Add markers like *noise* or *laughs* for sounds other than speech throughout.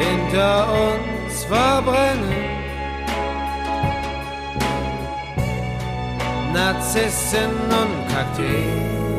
hinter uns verbrennen. Narzissen und Kakteen.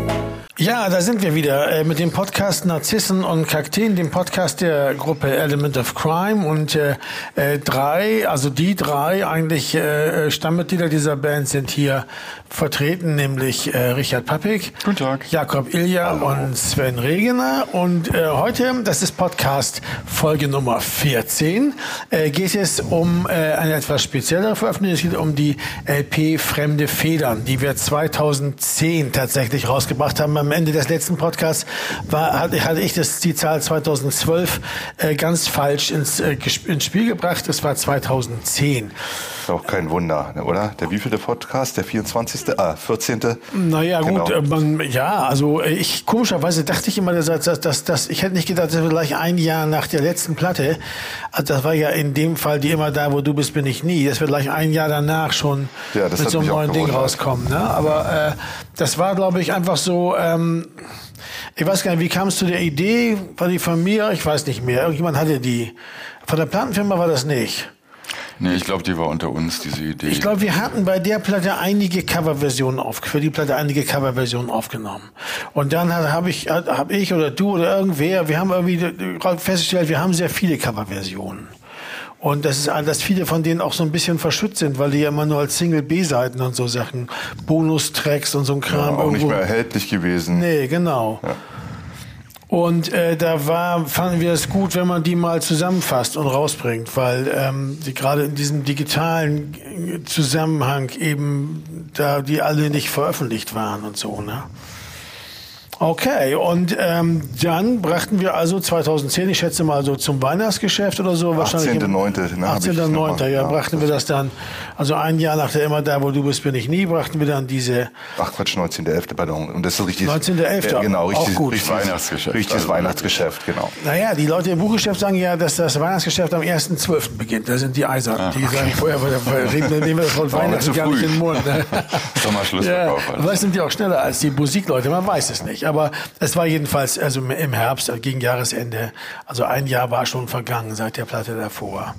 Ja, da sind wir wieder äh, mit dem Podcast Narzissen und Kakteen, dem Podcast der Gruppe Element of Crime. Und äh, äh, drei, also die drei eigentlich äh, Stammmitglieder dieser Band sind hier vertreten, nämlich äh, Richard Pappig, Guten Tag. Jakob Ilja und Sven Regener. Und äh, heute, das ist Podcast Folge Nummer 14, äh, geht es um äh, eine etwas speziellere Veröffentlichung, es geht um die LP Fremde Federn, die wir 2010 tatsächlich rausgebracht haben am Ende des letzten Podcasts war, hatte ich das, die Zahl 2012 äh, ganz falsch ins, äh, ins Spiel gebracht. Das war 2010. Ist auch kein Wunder, oder? Der wievielte Podcast? Der 24., ah, 14. Naja, Genau. gut, äh, man, ja, also äh, ich, komischerweise dachte ich immer, dass, dass, dass, dass ich hätte nicht gedacht, dass wir gleich ein Jahr nach der letzten Platte, also das war ja in dem Fall die immer da, wo du bist, bin ich nie, dass wir gleich ein Jahr danach schon Ja, mit so einem neuen Ding rauskommen. Ne? Aber äh, das war, glaube ich, einfach so, ähm, ich weiß gar nicht, wie kam es zu der Idee? War die von mir? Ich weiß nicht mehr. Irgendjemand hatte die. Von der Plattenfirma war das nicht. Nee, ich glaube, die war unter uns, diese Idee. Ich glaube, wir hatten bei der Platte einige Coverversionen auf, für die Platte einige Coverversionen aufgenommen. Und dann habe ich, hab ich oder du oder irgendwer, wir haben irgendwie festgestellt, wir haben sehr viele Coverversionen. Und das ist, dass viele von denen auch so ein bisschen verschützt sind, weil die ja immer nur als Single B-Seiten und so Sachen, Bonustracks und so ein Kram auch nicht irgendwo. mehr erhältlich gewesen. Nee, genau. Und äh, da war, fanden wir es gut, wenn man die mal zusammenfasst und rausbringt, weil ähm, die gerade in diesem digitalen äh, Zusammenhang eben da die alle nicht veröffentlicht waren und so, ne? Okay, und ähm, dann brachten wir also 2010, ich schätze mal so zum Weihnachtsgeschäft oder so, wahrscheinlich. im- 18.9., ne, hab ich 18.9., nochmal, ja, ja, brachten wir das dann, also ein Jahr nach der Immer da, wo du bist, bin ich nie, brachten wir dann diese Ach Quatsch, 19.11., pardon. Und das ist richtig. 19.11., Ja, genau, auch richtig, gut. richtig Weihnachtsgeschäft. Richtiges Also, Weihnachtsgeschäft, genau. Naja, die Leute im Buchgeschäft sagen ja, dass das Weihnachtsgeschäft am 1.12. beginnt. Da sind die Eisern. die sagen vorher, vorher reden, nehmen wir Warum Weihnachten gar nicht in den Mund. Ne? *laughs* Doch mal Schluss Ja, vielleicht sind die auch schneller als die Musikleute, man weiß es nicht. Aber es war jedenfalls also im Herbst, also gegen Jahresende, also ein Jahr war schon vergangen seit der Platte davor.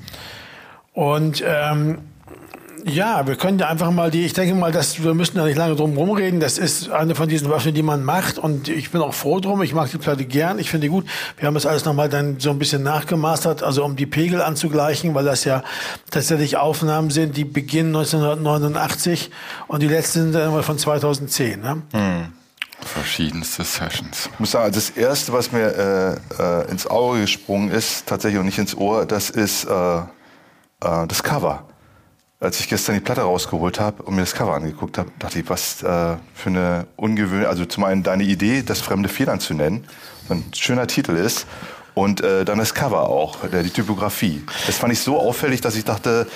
Und ähm, ja, wir können ja einfach mal die, ich denke mal, dass wir müssen da nicht lange drum rumreden. Das ist eine von diesen Waffen, die man macht und ich bin auch froh drum. Ich mag die Platte gern. Ich finde die gut. Wir haben das alles nochmal dann so ein bisschen nachgemastert, also um die Pegel anzugleichen, weil das ja tatsächlich Aufnahmen sind, die beginnen 1989 und die letzten sind dann immer von 2010. Ne? Verschiedenste Sessions. Ich muss sagen, also das Erste, was mir äh, äh, ins Auge gesprungen ist, tatsächlich und nicht ins Ohr, das ist äh, äh, das Cover. Als ich gestern die Platte rausgeholt habe und mir das Cover angeguckt habe, dachte ich, was äh, für eine ungewöhnliche, also zum einen deine Idee, das fremde Federn zu nennen, so ein schöner Titel ist, und äh, dann das Cover auch, der, die Typografie. Das fand ich so auffällig, dass ich dachte,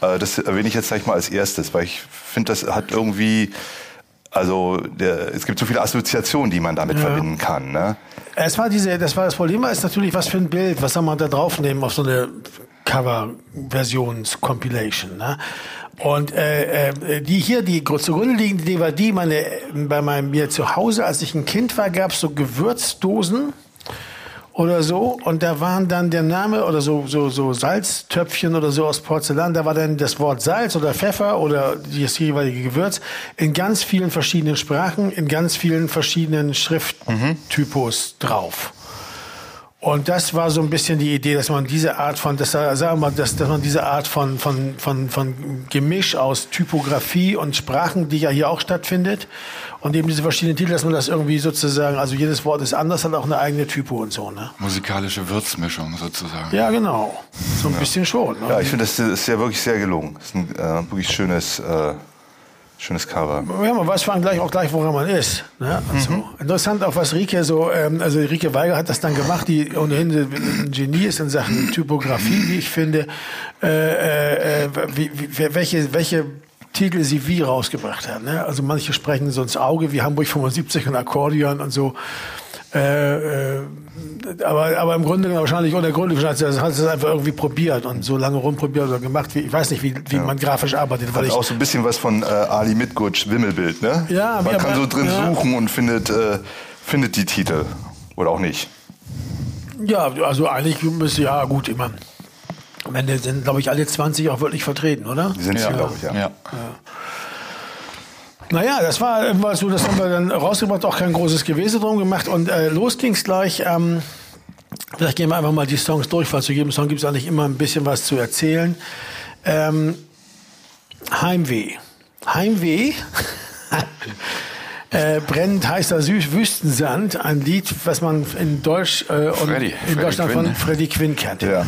äh, das erwähne ich jetzt gleich mal als erstes, weil ich finde, das hat irgendwie, also der, es gibt so viele Assoziationen, die man damit verbinden kann. Ne? Es war diese, das war das Problem, ist natürlich, was für ein Bild, was soll man da draufnehmen auf so eine Cover-Versions-Compilation, ne? Und äh, äh, die hier, die gru- zugrunde liegende DVD, meine, bei meinem, mir zu Hause, als ich ein Kind war, gab es so Gewürzdosen oder so und da waren dann der Name oder so so so Salztöpfchen oder so aus Porzellan, da war dann das Wort Salz oder Pfeffer oder das jeweilige Gewürz in ganz vielen verschiedenen Sprachen, in ganz vielen verschiedenen Schrifttypos drauf. Und das war so ein bisschen die Idee, dass man diese Art von, das, sagen wir mal, dass, dass man diese Art von, von, von, von Gemisch aus Typografie und Sprachen, die ja hier auch stattfindet, und eben diese verschiedenen Titel, dass man das irgendwie sozusagen, also jedes Wort ist anders, hat auch eine eigene Typo und so, ne? Musikalische Würzmischung sozusagen. Ja, genau. So ein bisschen schon. Ne? Ja, ich finde, das ist ja wirklich sehr gelungen. Das ist ein äh, wirklich schönes, äh, schönes Cover. Ja, man weiß vor allem gleich auch gleich, woran man ist. Ne? Also, Interessant auch, was Rike so, ähm, also Rike Weiger hat das dann gemacht, die ohnehin ein Genie ist in Sachen Typografie, wie ich finde. Äh, äh, wie, wie, welche, welche Titel sie wie rausgebracht hat. Ne? Also manche sprechen so ins Auge, wie Hamburg 75 und Akkordeon und so. Äh, äh, aber, aber im Grunde genommen wahrscheinlich ohne Grund, wahrscheinlich hat es einfach irgendwie probiert und so lange rumprobiert oder gemacht, wie, ich weiß nicht, wie, wie man grafisch arbeitet, weil Hat ich auch so ein bisschen was von äh, Ali Mitgutsch Wimmelbild, ne? Ja, Man ja, kann so aber- drin ja. suchen und findet, äh, findet die Titel. Oder auch nicht. Ja, also eigentlich müsste ja gut immer. Am Ende sind, glaube ich, alle 20 auch wirklich vertreten, oder? Die sind Ja, glaube ich, ja. ja. Naja, das war irgendwas so, das haben wir dann rausgebracht, auch kein großes Gewese drum gemacht. Und äh, los ging's gleich. Ähm, vielleicht gehen wir einfach mal die Songs durch, weil zu jedem Song gibt's eigentlich immer ein bisschen was zu erzählen. Ähm, Heimweh. Heimweh. *laughs* Äh, brennend heißer Süß Wüstensand, ein Lied, was man in Deutsch äh, und Freddy, in Freddy Deutschland Quinn, von? Freddie Quinn kennt. Ja.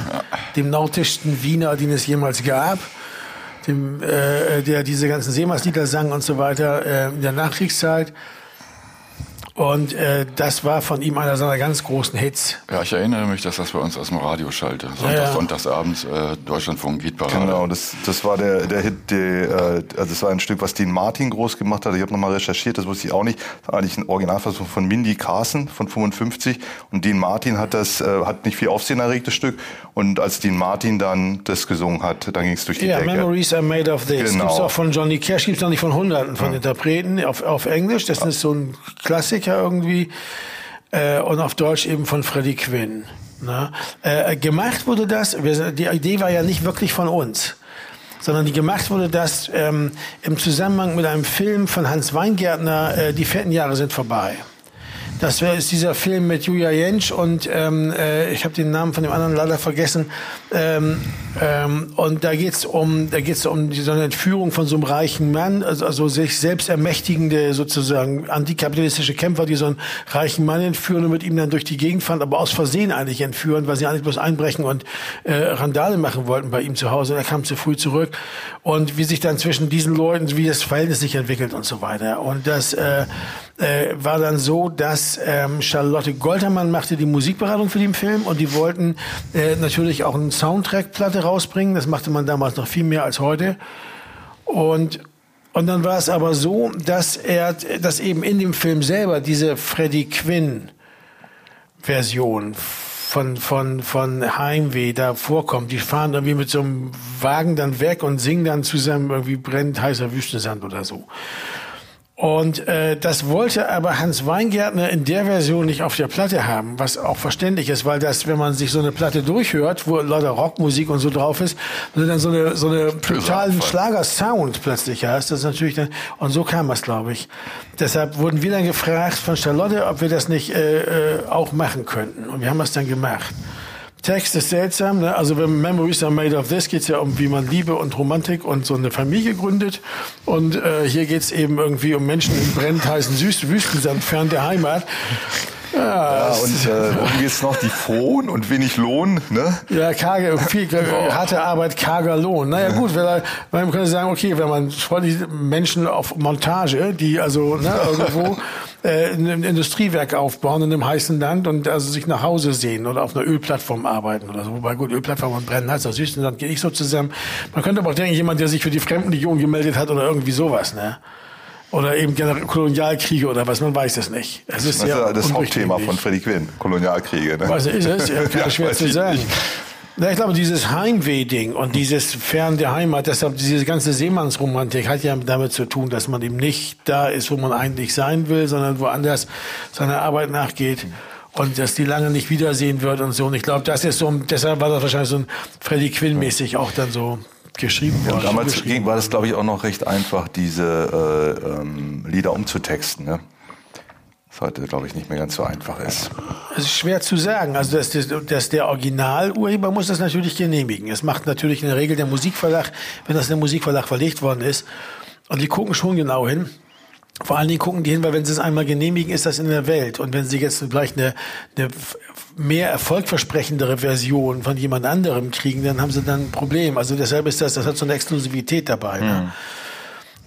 Dem nautischsten Wiener, den es jemals gab, dem, äh, der diese ganzen Seemannslieder sang und so weiter äh, in der Nachkriegszeit. Und äh, das war von ihm einer seiner ganz großen Hits. Ja, ich erinnere mich, dass das bei uns aus dem Radio schallte. Sonntag, Ja, ja. Sonntagsabends äh, Deutschlandfunk Hitparade. Genau, das, das war der, der Hit, die, äh, also das war ein Stück, was Dean Martin groß gemacht hat. Ich habe nochmal recherchiert, das wusste ich auch nicht. Das war eigentlich ein Originalversuch von Mindy Carson von 55 und Dean Martin hat das, äh, hat nicht viel Aufsehen erregt, das Stück. Und als Dean Martin dann das gesungen hat, dann ging es durch die Ja, Decke. Memories are made of this. Genau. Gibt's auch von Johnny Cash, gibt's noch nicht von Hunderten von Interpreten auf, auf Englisch. Das ist so ein Klassiker irgendwie. Äh, und auf Deutsch eben von Freddie Quinn. Na? Äh, gemacht wurde das, wir, die Idee war ja nicht wirklich von uns. Sondern die gemacht wurde das ähm, im Zusammenhang mit einem Film von Hans Weingärtner, äh, Die fetten Jahre sind vorbei. Das wär, ist dieser Film mit Julia Jentsch und ähm, äh, ich habe den Namen von dem anderen leider vergessen. Ähm, ähm, und da geht's um, da geht's um die, so eine Entführung von so einem reichen Mann, also, also sich selbst ermächtigende sozusagen antikapitalistische Kämpfer, die so einen reichen Mann entführen und mit ihm dann durch die Gegend fahren, aber aus Versehen eigentlich entführen, weil sie eigentlich bloß einbrechen und äh, Randale machen wollten bei ihm zu Hause. Und er kam zu früh zurück und wie sich dann zwischen diesen Leuten, wie das Verhältnis sich entwickelt und so weiter. Und das äh, äh, war dann so, dass ähm, Charlotte Goltermann machte die Musikberatung für den Film und die wollten äh, natürlich auch eine Soundtrack-Platte rausbringen. Das machte man damals noch viel mehr als heute. Und und dann war es aber so, dass er, dass eben in dem Film selber diese Freddie Quinn Version von, von, von Heimweh da vorkommt. Die fahren irgendwie mit so einem Wagen dann weg und singen dann zusammen irgendwie brennt heißer Wüstensand oder so. Und äh, das wollte aber Hans Weingärtner in der Version nicht auf der Platte haben, was auch verständlich ist, weil das, wenn man sich so eine Platte durchhört, wo lauter Rockmusik und so drauf ist, wenn du dann so eine so eine totalen Schlager-Sound plötzlich hast, das ist natürlich dann und so kam es, glaube ich. Deshalb wurden wir dann gefragt von Charlotte, ob wir das nicht äh, äh, auch machen könnten, und wir haben das dann gemacht. Text ist seltsam, ne? also wenn Memories are made of this, geht's ja um, wie man Liebe und Romantik und so eine Familie gründet. Und äh, hier geht's eben irgendwie um Menschen in brennend heißen Süß Wüstensand fern der Heimat. Ja, Ja, und äh, worum geht's noch? Die Frohen und wenig Lohn, ne? ja, karge, viel, harte Arbeit, karger Lohn. Naja gut, wenn er, man könnte sagen, okay, wenn man freundliche Menschen auf Montage, die also ne, irgendwo äh, ein ein Industriewerk aufbauen in einem heißen Land und also sich nach Hause sehen oder auf einer Ölplattform arbeiten oder so. Wobei gut, Ölplattform und brennen heißt, das Süßenland geht nicht so zusammen. Man könnte aber auch denken, jemand, der sich für die Fremdenlegion gemeldet hat oder irgendwie sowas, ne? Oder eben Gener- Kolonialkriege oder was, man weiß es nicht. Es ist Das ist ja das Hauptthema von Freddie Quinn, Kolonialkriege. Ne? Was ist es? *laughs* Ja, Ja, schwer zu sagen. Na, ich glaube, dieses Heimweh-Ding und dieses Fern der Heimat, deshalb diese ganze Seemannsromantik hat ja damit zu tun, dass man eben nicht da ist, wo man eigentlich sein will, sondern woanders seiner Arbeit nachgeht und dass die lange nicht wiedersehen wird und so. Und ich glaube, das ist so, deshalb war das wahrscheinlich so ein Freddie Quinn-mäßig auch dann so geschrieben worden. Und damals geschrieben war das, glaube ich, auch noch recht einfach, diese äh, ähm, Lieder umzutexten. Ne? Was heute, glaube ich, nicht mehr ganz so einfach ist. Es ist schwer zu sagen. Also dass, dass, dass der Originalurheber muss das natürlich genehmigen. Es macht natürlich in der Regel der Musikverlag, wenn das in der Musikverlag verlegt worden ist. Und die gucken schon genau hin. Vor allen Dingen gucken die hin, weil wenn sie es einmal genehmigen, ist das in der Welt. Und wenn sie jetzt vielleicht eine, eine mehr erfolgversprechendere Version von jemand anderem kriegen, dann haben sie dann ein Problem. Also deshalb ist das, das hat so eine Exklusivität dabei. Ne?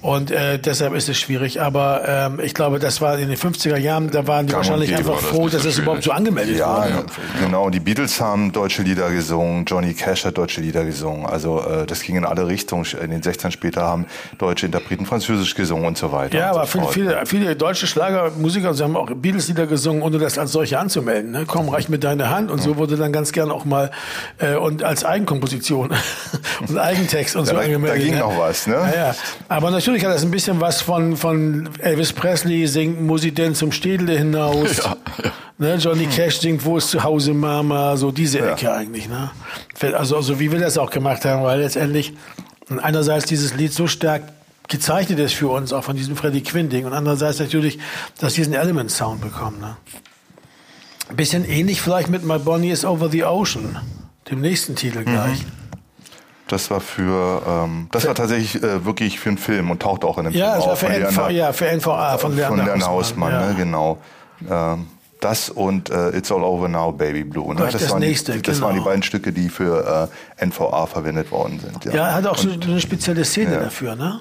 Und äh, deshalb ist es schwierig. Aber ähm, ich glaube, das war in den 50er Jahren, da waren die Gang wahrscheinlich einfach das froh, dass so es überhaupt so angemeldet Ja, wurde. genau. Die Beatles haben deutsche Lieder gesungen, Johnny Cash hat deutsche Lieder gesungen. Also äh, das ging in alle Richtungen. In den 60ern später haben deutsche Interpreten Französisch gesungen und so weiter. Ja, aber so viele, viele, viele deutsche Schlagermusiker sie haben auch Beatles-Lieder gesungen, ohne das als solche anzumelden. Ne? Komm, reich mir deine Hand. Und so wurde dann ganz gern auch mal äh, und als Eigenkomposition *laughs* und Eigentext und so Ja, da- angemeldet. da ging ne? noch was, ne? Ja, ja. Aber natürlich Natürlich hat das ein bisschen was von, von Elvis Presley singt, muss ich denn zum Städle hinaus? *laughs* Ja, ja. Ne, Johnny Cash singt, wo ist zu Hause Mama? So diese Ecke eigentlich. Ne? Also, also wie wir das auch gemacht haben, weil letztendlich einerseits dieses Lied so stark gezeichnet ist für uns, auch von diesem Freddie Quinn-Ding, und andererseits natürlich, dass diesen Element-Sound bekommen. Ne? Ein bisschen ähnlich vielleicht mit My Bonnie is Over the Ocean, dem nächsten Titel gleich. Das war für, ähm, das war tatsächlich äh, wirklich für einen Film und taucht auch in dem Ja, Film das auf. für, von NV, Leander- ja, für NVA von von Lerner Lerner Hausmann, ja. ne, genau. Ähm, das und äh, It's All Over Now, Baby Blue. Ne? Gleich das waren nächste, die, das genau. waren die beiden Stücke, die für äh, NVA verwendet worden sind. Ja, Ja, er hat auch so Und, eine spezielle Szene Ja. dafür, ne?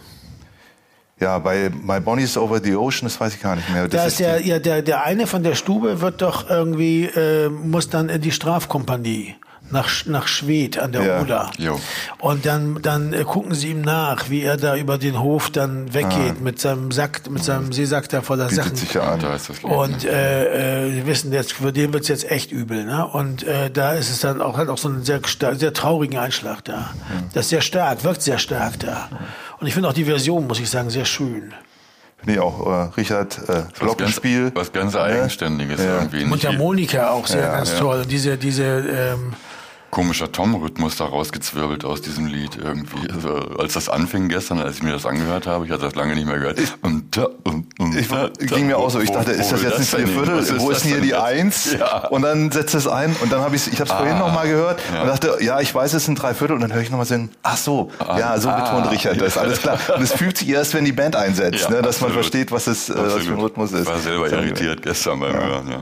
ja bei My Bonnie's Over the Ocean, das weiß ich gar nicht mehr. Da Das ist der, ja, der, der eine von der Stube wird doch irgendwie, äh, muss dann in die Strafkompanie. Nach, nach Schwedt an der Ja. Oder. Jo. Und dann, dann äh, gucken sie ihm nach, wie er da über den Hof dann weggeht mit seinem Sack, mit seinem Seesack da voller bietet Sachen. sich ja an. Da ist das Lied, Und äh, äh, wir wissen jetzt, für den wird's jetzt echt übel. Ne? Und äh, da ist es dann auch, hat auch so einen sehr, sehr traurigen Einschlag da. Das ist sehr stark, wirkt sehr stark da. Und ich finde auch die Version, muss ich sagen, sehr schön. Finde ich auch. Äh, Richard, äh, was ganz, Glockenspiel. was ganz ne? Eigenständiges Ja. irgendwie. Nicht wie Mundharmonika auch sehr Ja, ganz ja. toll. Und diese, diese, ähm, komischer Tom-Rhythmus da rausgezwirbelt aus diesem Lied irgendwie. Also, als das anfing gestern, als ich mir das angehört habe, ich hatte das lange nicht mehr gehört. Und da, und, und Ich, da, da, ging mir auch so, ich wo- dachte, ist das jetzt nicht vier? Viertel? Wo ist denn hier die? Eins? Ja. Und dann setzt es ein und dann habe ich ich habe es vorhin Ah. noch mal gehört Ja. und dachte, ja, ich weiß, es sind drei Viertel und dann höre ich noch mal so, ach so, ja, so Ah. betont Richard das, alles klar. Und es fühlt sich erst, wenn die Band einsetzt, Ja, ne, dass man absolut. versteht, was es äh, was für ein. Rhythmus ist. Ich war selber irritiert gestern beim Hören, ja.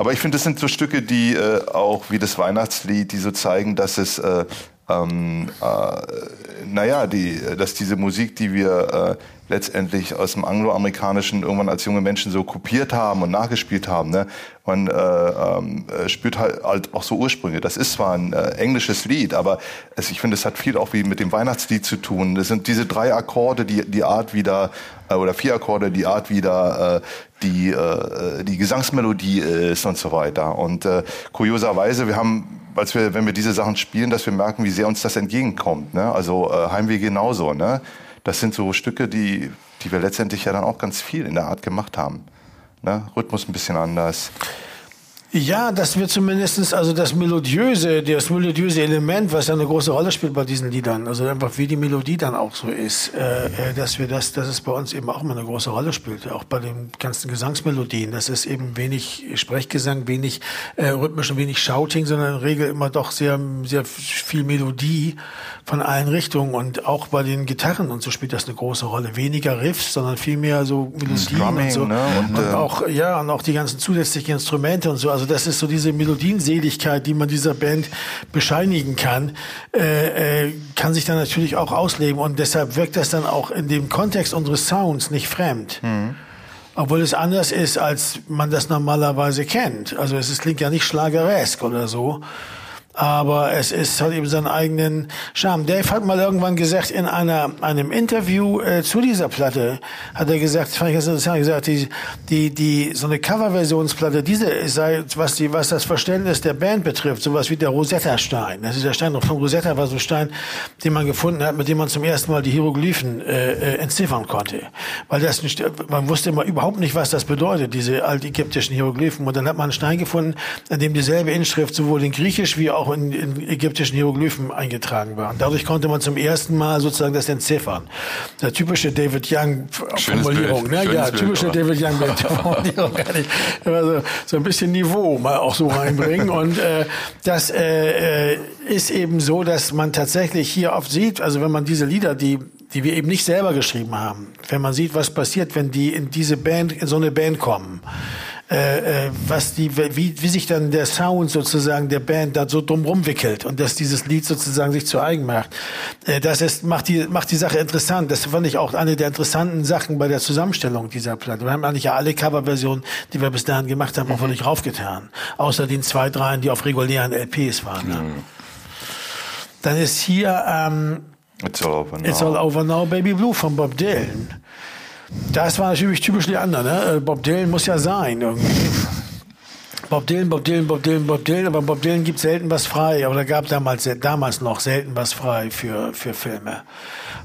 Aber ich finde, das sind so Stücke, die äh, auch wie das Weihnachtslied, die so zeigen, dass es, äh, ähm, äh, naja, die, dass diese Musik, die wir äh, letztendlich aus dem Angloamerikanischen irgendwann als junge Menschen so kopiert haben und nachgespielt haben, ne? man äh, ähm, äh, spürt halt, halt auch so Ursprünge. Das ist zwar ein äh, englisches Lied, aber es, ich finde, es hat viel auch wie mit dem Weihnachtslied zu tun. Das sind diese drei Akkorde, die die Art wieder äh, oder vier Akkorde, die Art wieder äh, die äh, die Gesangsmelodie ist und so weiter. Und äh, kurioserweise, wir haben, als wir, wenn wir diese Sachen spielen, dass wir merken, wie sehr uns das entgegenkommt. Ne? Also äh, Heimweh genauso. Ne? Das sind so Stücke, die die wir letztendlich ja dann auch ganz viel in der Art gemacht haben. Ne? Rhythmus ein bisschen anders. Ja, dass wir zumindestens also das melodiöse, das melodiöse Element, was ja eine große Rolle spielt bei diesen Liedern, also einfach wie die Melodie dann auch so ist, äh, äh, dass wir das, dass es bei uns eben auch mal eine große Rolle spielt, auch bei den ganzen Gesangsmelodien, dass es eben wenig Sprechgesang, wenig äh, rhythmisch und wenig Shouting, sondern in der Regel immer doch sehr, sehr viel Melodie von allen Richtungen und auch bei den Gitarren und so spielt das eine große Rolle. Weniger Riffs, sondern viel mehr so Melodien Strumming, und so. ne? Und, und äh, auch, ja, und auch die ganzen zusätzlichen Instrumente und so. Also das ist so diese Melodienseligkeit, die man dieser Band bescheinigen kann, äh, äh, kann sich dann natürlich auch ausleben. Und deshalb wirkt das dann auch in dem Kontext unseres Sounds nicht fremd. Obwohl es anders ist, als man das normalerweise kennt. Also es ist, klingt ja nicht schlageresk oder so. Aber es ist hat eben seinen eigenen Charme. Dave hat mal irgendwann gesagt in einer einem Interview äh, zu dieser Platte hat er gesagt, fand ich ganz interessant, gesagt, die die die so eine Coverversionsplatte, diese sei was die was das Verständnis der Band betrifft, sowas wie der Rosetta Stein. Das ist der Stein von Rosetta war so ein Stein, den man gefunden hat, mit dem man zum ersten Mal die Hieroglyphen äh, äh, entziffern konnte, weil das nicht, man wusste immer überhaupt nicht, was das bedeutet, diese altägyptischen Hieroglyphen. Und dann hat man einen Stein gefunden, an dem dieselbe Inschrift sowohl in Griechisch wie auch in, in ägyptischen Hieroglyphen eingetragen war. Und dadurch konnte man zum ersten Mal sozusagen das entziffern. Der typische David Young Formulierung, Bild, ne? schönes Ja, Bild, typische aber. David Young Bild *laughs* Formulierung. kann ich- Also so ein bisschen Niveau mal auch so reinbringen. *laughs* Und äh, das äh, äh, ist eben so, dass man tatsächlich hier oft sieht, also wenn man diese Lieder, die die wir eben nicht selber geschrieben haben, wenn man sieht, was passiert, wenn die in diese Band, in so eine Band kommen, äh, äh, was die, wie, wie sich dann der Sound sozusagen der Band da so drumrum wickelt und dass dieses Lied sozusagen sich zu eigen macht. Äh, das ist, macht die, macht die Sache interessant. Das fand ich auch eine der interessanten Sachen bei der Zusammenstellung dieser Platte. Wir haben eigentlich ja alle Coverversionen, die wir bis dahin gemacht haben, auch nicht raufgetan. Außer den zwei, dreien, die auf regulären LPs waren. Ne? Dann ist hier, ähm, It's all over now. It's All Over Now, Baby Blue von Bob Dylan. Das war natürlich typisch Leander, ne? Äh, Bob Dylan muss ja sein irgendwie. Bob Dylan, Bob Dylan, Bob Dylan, Bob Dylan, aber Bob Dylan gibt selten was frei, aber da gab damals, damals noch selten was frei für, für Filme.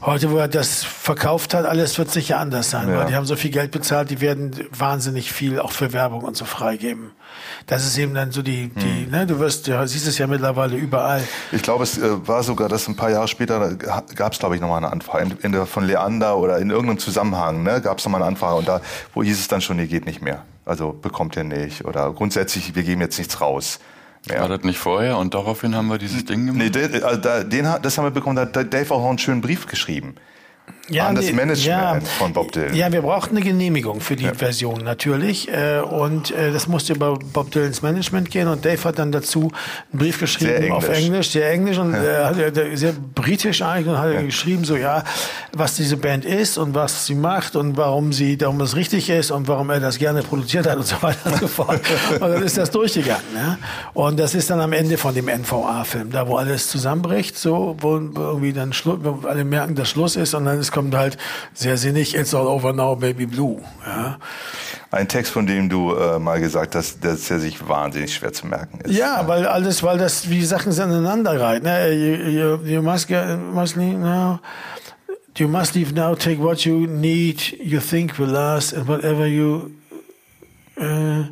Heute, wo er das verkauft hat, alles wird sicher anders sein, Ja. weil die haben so viel Geld bezahlt, die werden wahnsinnig viel auch für Werbung und so freigeben. Das ist eben dann so die, die, ne, du wirst, ja, siehst es ja mittlerweile überall. Ich glaube, es äh, war sogar, dass ein paar Jahre später gab es, glaube ich, nochmal eine Anfrage. In, in der, von Leander oder in irgendeinem Zusammenhang ne, gab es nochmal eine Anfrage. Und da, wo hieß es dann schon, nee, geht nicht mehr. Also bekommt ihr nicht. Oder grundsätzlich, wir geben jetzt nichts raus. War Mehr. das nicht vorher und daraufhin haben wir dieses Ding gemacht? Nee, den, äh, da- den, hat- das haben wir bekommen, da hat Dave auch einen schönen Brief geschrieben. An das Management von Bob Dylan. Ja, wir brauchten eine Genehmigung für die Version natürlich. Äh, und äh, das musste über Bob Dylans Management gehen. Und Dave hat dann dazu einen Brief geschrieben Sehr auf englisch. Englisch, sehr englisch und äh, hat, er- sehr britisch eigentlich und hat er geschrieben, so ja, was diese Band ist und was sie macht und warum sie, darum es richtig ist und warum er das gerne produziert hat und so weiter und so fort. *laughs* Und dann ist das durchgegangen. Ne? Und das ist dann am Ende von dem NVA-Film, da wo alles zusammenbricht, so, wo irgendwie dann Schluss, wo alle merken, dass Schluss ist und dann es kommt halt sehr sinnig, it's all over now, baby blue. Ja, Ein Text, von dem du äh, mal gesagt hast, dass der sich wahnsinnig schwer zu merken ist. ja weil alles, weil das, wie Sachen sind aneinander rein. Ne? You, you, you must, get, must leave now. You must leave now, take what you need, you think will last, and whatever you, uh,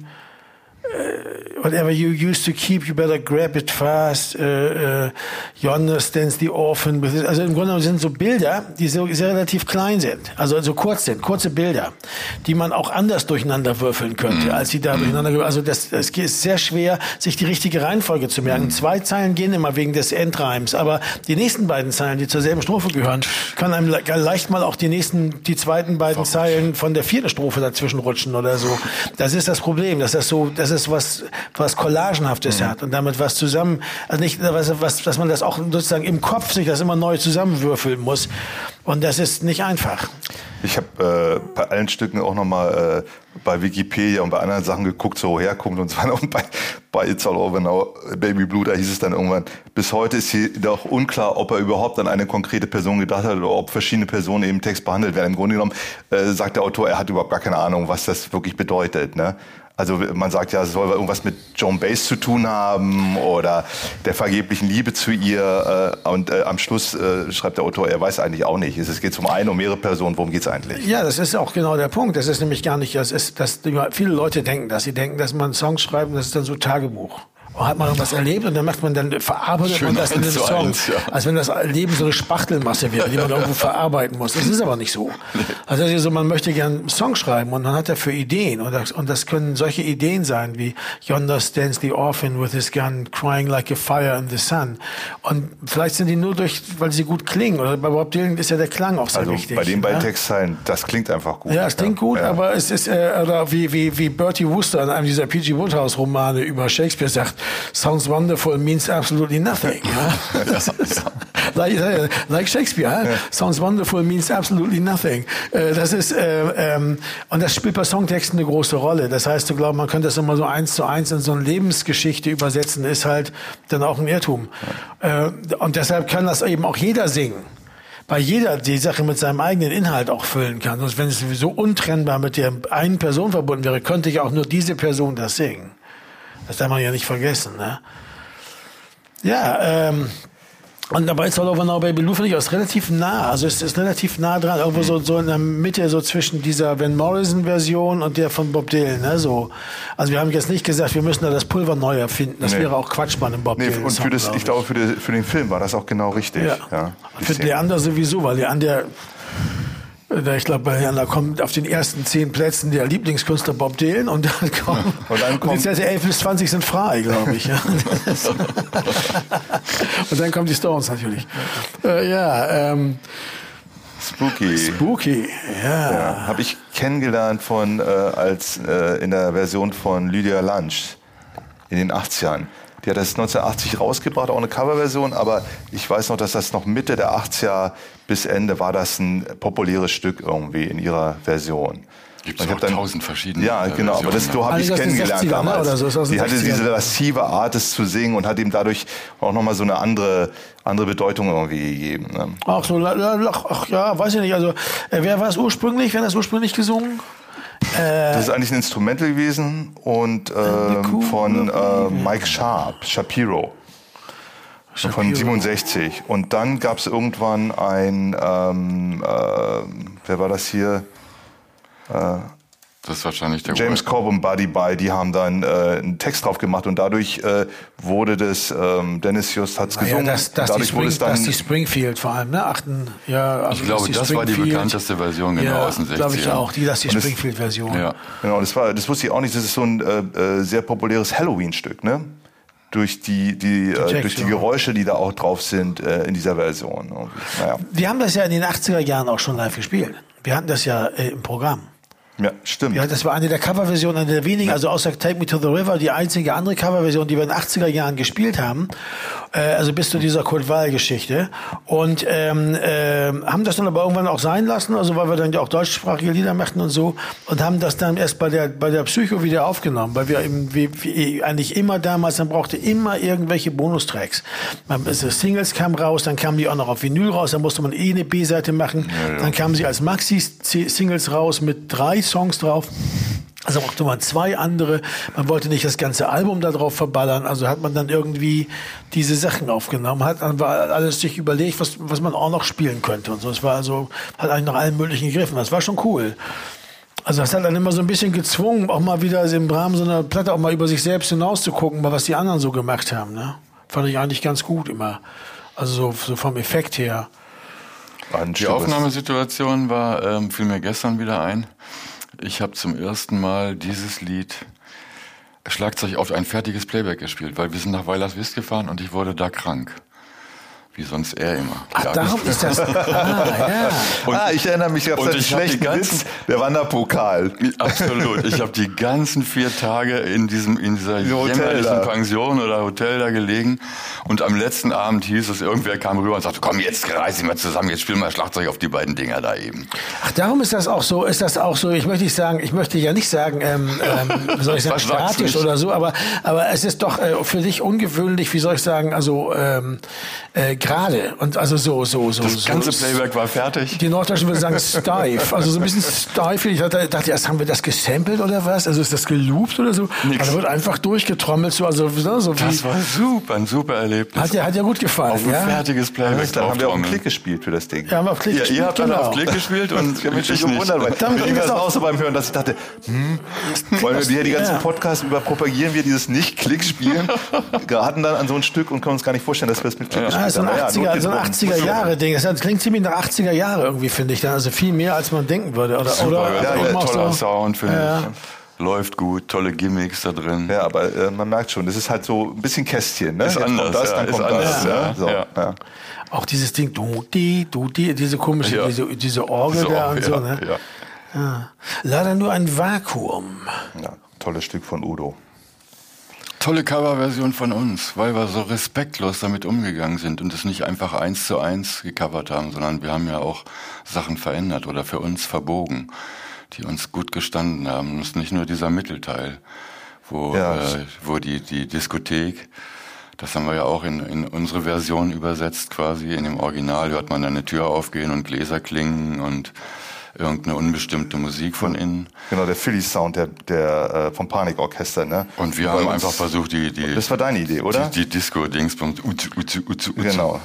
whatever you used to keep, you better grab it fast. Uh, uh, yonder stands the orphan. Also im Grunde genommen sind so Bilder, die so sehr relativ klein sind, also so kurz sind, kurze Bilder, die man auch anders durcheinander würfeln könnte, als sie da durcheinander. Also das, es ist sehr schwer, sich die richtige Reihenfolge zu merken. Zwei Zeilen gehen immer wegen des Endreims, aber die nächsten beiden Zeilen, die zur selben Strophe gehören, können einem le- leicht mal auch die nächsten, die zweiten beiden Zeilen von der vierten Strophe dazwischen rutschen oder so. Das ist das Problem, dass das so, das was, was Collagenhaftes hat und damit was zusammen, also nicht, was, was, dass man das auch sozusagen im Kopf sich das immer neu zusammenwürfeln muss. Und das ist nicht einfach. Ich habe äh, bei allen Stücken auch nochmal äh, bei Wikipedia und bei anderen Sachen geguckt, so herkommt und so weiter. *laughs* Und bei, bei It's All Over Now, Baby Blue, da hieß es dann irgendwann, bis heute ist hier doch unklar, ob er überhaupt an eine konkrete Person gedacht hat oder ob verschiedene Personen im Text behandelt werden. Im Grunde genommen äh, sagt der Autor, er hat überhaupt gar keine Ahnung, was das wirklich bedeutet. Ne? Also man sagt ja, es soll irgendwas mit Joan Baez zu tun haben oder der vergeblichen Liebe zu ihr. Äh, und äh, am Schluss äh, schreibt der Autor, er weiß eigentlich auch nicht. Es geht um eine, um mehrere Personen. Worum geht's eigentlich? Ja, das ist auch genau der Punkt. Das ist nämlich gar nicht, das ist, dass viele Leute denken, dass sie denken, dass man Songs schreibt und das ist dann so Tagebuch. Und hat man irgendwas erlebt und dann macht man dann verarbeitet Schön man das in zu Song, eins, ja. als wenn das Leben so eine Spachtelmasse wäre, die man irgendwo verarbeiten muss. Das ist aber nicht so. Also das ist so, man möchte gern einen Song schreiben und man hat dafür Ideen und das, und das können solche Ideen sein wie Yonder stands the orphan with his gun crying like a fire in the sun. Und vielleicht sind die nur durch, weil sie gut klingen. Oder bei Bob Dylan ist ja der Klang auch sehr Also wichtig. bei den beiden ja? Textzeilen, das klingt einfach gut. Ja, es klingt gut, Ja. aber es ist, äh, oder wie, wie, wie Bertie Wooster in einem dieser P.G. Woodhouse Romane über Shakespeare sagt, sounds wonderful means absolutely nothing. *laughs* Ja? *laughs* Like, äh, like Shakespeare, ja? sounds wonderful means absolutely nothing. Äh, das ist, äh, ähm, und das spielt bei Songtexten eine große Rolle. Das heißt, du glaubst, man könnte das immer so eins zu eins in so eine Lebensgeschichte übersetzen, ist halt dann auch ein Irrtum. Äh, und deshalb kann das eben auch jeder singen weil jeder die Sache mit seinem eigenen Inhalt auch füllen kann. Und wenn es sowieso untrennbar mit der einen Person verbunden wäre, könnte ja auch nur diese Person das singen. Das darf man ja nicht vergessen. Ne? Ja, ähm, und dabei ist All Over Now Baby Lou finde ich auch relativ nah. Also es ist relativ nah dran. Irgendwo so, so in der Mitte, so zwischen dieser Van Morrison Version und der von Bob Dylan. Ne? So. Also wir haben jetzt nicht gesagt, wir müssen da das Pulver neu erfinden. Das Nee. wäre auch Quatsch bei einem Bob Nee, Dylan. und für das, ich glaube, für, die, für den Film war das auch genau richtig. Ja. Ja. die Für Szene. Leander sowieso, weil Leander, ich glaube, bei Leander kommt auf den ersten zehn Plätzen der Lieblingskünstler Bob Dylan und dann kommt, Und dann kommt- die Sätze 11 bis 20 sind frei, glaube ich. Ja. *laughs* Und dann kommen die Stones natürlich. Äh, ja, ähm, Spooky. Spooky, ja. Ja, habe ich kennengelernt von äh, als äh, in der Version von Lydia Lunch in den 80ern. Die hat das 1980 rausgebracht, auch eine Coverversion, aber ich weiß noch, dass das noch Mitte der 80er bis Ende war das ein populäres Stück irgendwie in ihrer Version. Und ich auch dann- tausend verschiedene, Ja, äh, genau, aber das Versionen, so habe ich kennengelernt 60ern, ne, damals. so, Die hatte 60ern. diese lascive Art, es zu singen und hat ihm dadurch auch nochmal so eine andere, andere Bedeutung irgendwie gegeben. Ne? Ach so, ach, ja, weiß ich nicht. Also, äh, wer war es ursprünglich? Wer hat das ursprünglich gesungen? das ist eigentlich ein Instrumental gewesen und ähm, von äh, Mike Sharp, Shapiro. Von 67. Und dann gab es irgendwann ein, ähm, äh, wer war das hier? Das ist wahrscheinlich der James Corbin, Buddy Bye, die haben dann äh, einen Text drauf gemacht und dadurch äh, wurde das, ähm, Dennis Just hat's Ja, gesungen, dass, dass, die dadurch wurde Spring, es dann, dass die Springfield vor allem, ne? Achten, ja, also Ich glaube, dass das war die Springfield- bekannteste Version genau ja, aus den 60ern. glaube ich auch, die, das ist die Und es- Springfield-Version. Ja. genau, das war, das wusste ich auch nicht, das ist so ein äh, äh, sehr populäres Halloween-Stück, ne? Durch die, die, äh, durch die. Geräusche, die da auch drauf sind äh, in dieser Version. Und, naja. Wir haben das ja in den 80er Jahren auch schon live gespielt. Wir hatten das ja äh, im Programm. Ja, stimmt. Ja, das war eine der Coverversionen, eine der wenigen, also außer Take Me to the River, die einzige andere Coverversion, die wir in den 80er Jahren gespielt haben. Äh, also bis zu dieser Kurt Weill-Geschichte. Und ähm, ähm, haben das dann aber irgendwann auch sein lassen, also weil wir dann ja auch deutschsprachige Lieder machten und so. Und haben das dann erst bei der, bei der Psycho wieder aufgenommen, weil wir eben wie, wie eigentlich immer damals, dann brauchte immer irgendwelche Bonustracks. Man, also Singles kam raus, dann kamen die auch noch auf Vinyl raus, dann musste man eh eine B-Seite machen. Dann kamen sie als Maxi-Singles raus mit drei Songs drauf. Also brauchte man zwei andere. Man wollte nicht das ganze Album da drauf verballern. Also hat man dann irgendwie diese Sachen aufgenommen, hat dann war alles sich überlegt, was, was man auch noch spielen könnte und so. Es war also, hat eigentlich nach allen möglichen gegriffen. Das war schon cool. Also das hat dann immer so ein bisschen gezwungen, auch mal wieder im Rahmen so einer Platte auch mal über sich selbst hinaus zu gucken, mal was die anderen so gemacht haben. Ne? Fand ich eigentlich ganz gut immer. Also so, so vom Effekt her. Die Aufnahmesituation war, ähm, fiel mir gestern wieder ein. Ich habe zum ersten Mal dieses Lied Schlagzeug auf ein fertiges Playback gespielt, weil wir sind nach Weilerswist gefahren und ich wurde da krank. Wie sonst er immer. Ach, darum ist das. *laughs* Ah, ja. ah, ich erinnere mich, ich und habe einen ich schlechten ganzen- Witz, der Wanderpokal. Absolut. Ich habe die ganzen vier Tage in diesem in dieser Hotel jämmerlichen. Pension oder Hotel da gelegen und am letzten Abend hieß es, irgendwer kam rüber und sagte, komm, jetzt reiß dich mal zusammen, jetzt spiel mal Schlagzeug auf die beiden Dinger da eben. Ach, darum ist das auch so, ist das auch so, ich möchte nicht sagen, ich möchte ja nicht sagen, ähm, ähm, wie soll ich sagen, *laughs* statisch oder so, aber, aber es ist doch äh, für dich ungewöhnlich, wie soll ich sagen, also ähm, äh, gerade und also so, so, so. Das so, ganze Playback war fertig. Die Norddeutschen würden sagen steif, also so ein bisschen steif. Ich dachte, dachte erst, haben wir das gesampelt oder was? Also ist das geloopt oder so? Nix. Also wird einfach durchgetrommelt, so, also ne, so wie, Das war super, ein super Erlebnis. hat ja, hat ja gut gefallen, auf ein ja? fertiges Playback Da haben wir auch einen drauftrommeln. Klick gespielt für das Ding. Ja, haben wir auf Klick Ja, ihr habt gespielt, alle auf genau. Klick gespielt *laughs* und Ich habe mich nicht. gewundert, weil Dann mir ging das auch. so beim Hören, dass ich dachte, hm, wollen wir die ganzen Ja. Podcasts über propagieren wir dieses Nicht-Klick spielen? Geraten *laughs* dann an so ein Stück und können uns gar nicht vorstellen, dass wir es mit Klick Ja, gespielt so ein haben. 80er, so ein notgedrungen. 80er Jahre Ding. Das klingt ziemlich nach 80er Jahre irgendwie, finde ich. dann. Also viel mehr, als man denken würde. Oder, Super, oder ja, eben ja, toller so, Sound, finde Ja. ich. Läuft gut, tolle Gimmicks da drin. Ja, aber äh, man merkt schon, das ist halt so ein bisschen Kästchen. Ne? Ist Jetzt anders, das, ja, dann ist kommt anders, das. ja, Ja, so, ja. ja. Auch dieses Ding, du, die, du, die, diese komische, Ja. diese, diese Orgel So, da und ja, so. Ne? ja. Ja. Leider nur ein Vakuum. Ja, tolles Stück von Udo. Tolle Coverversion von uns, weil wir so respektlos damit umgegangen sind und es nicht einfach eins zu eins gecovert haben, sondern wir haben ja auch Sachen verändert oder für uns verbogen, die uns gut gestanden haben. Es ist nicht nur dieser Mittelteil, wo, Ja. äh, wo die, die Diskothek, das haben wir ja auch in, in unsere Version übersetzt quasi. In dem Original hört man dann eine Tür aufgehen und Gläser klingen und irgendeine unbestimmte Musik von innen. Genau, der Philly-Sound der, der, äh, vom Panikorchester. Ne? Und wir haben einfach versucht, die, die, Das war deine Idee, oder? die, die Disco-Dingspunkt, uzu, uzu, uzu, uzu. Genau.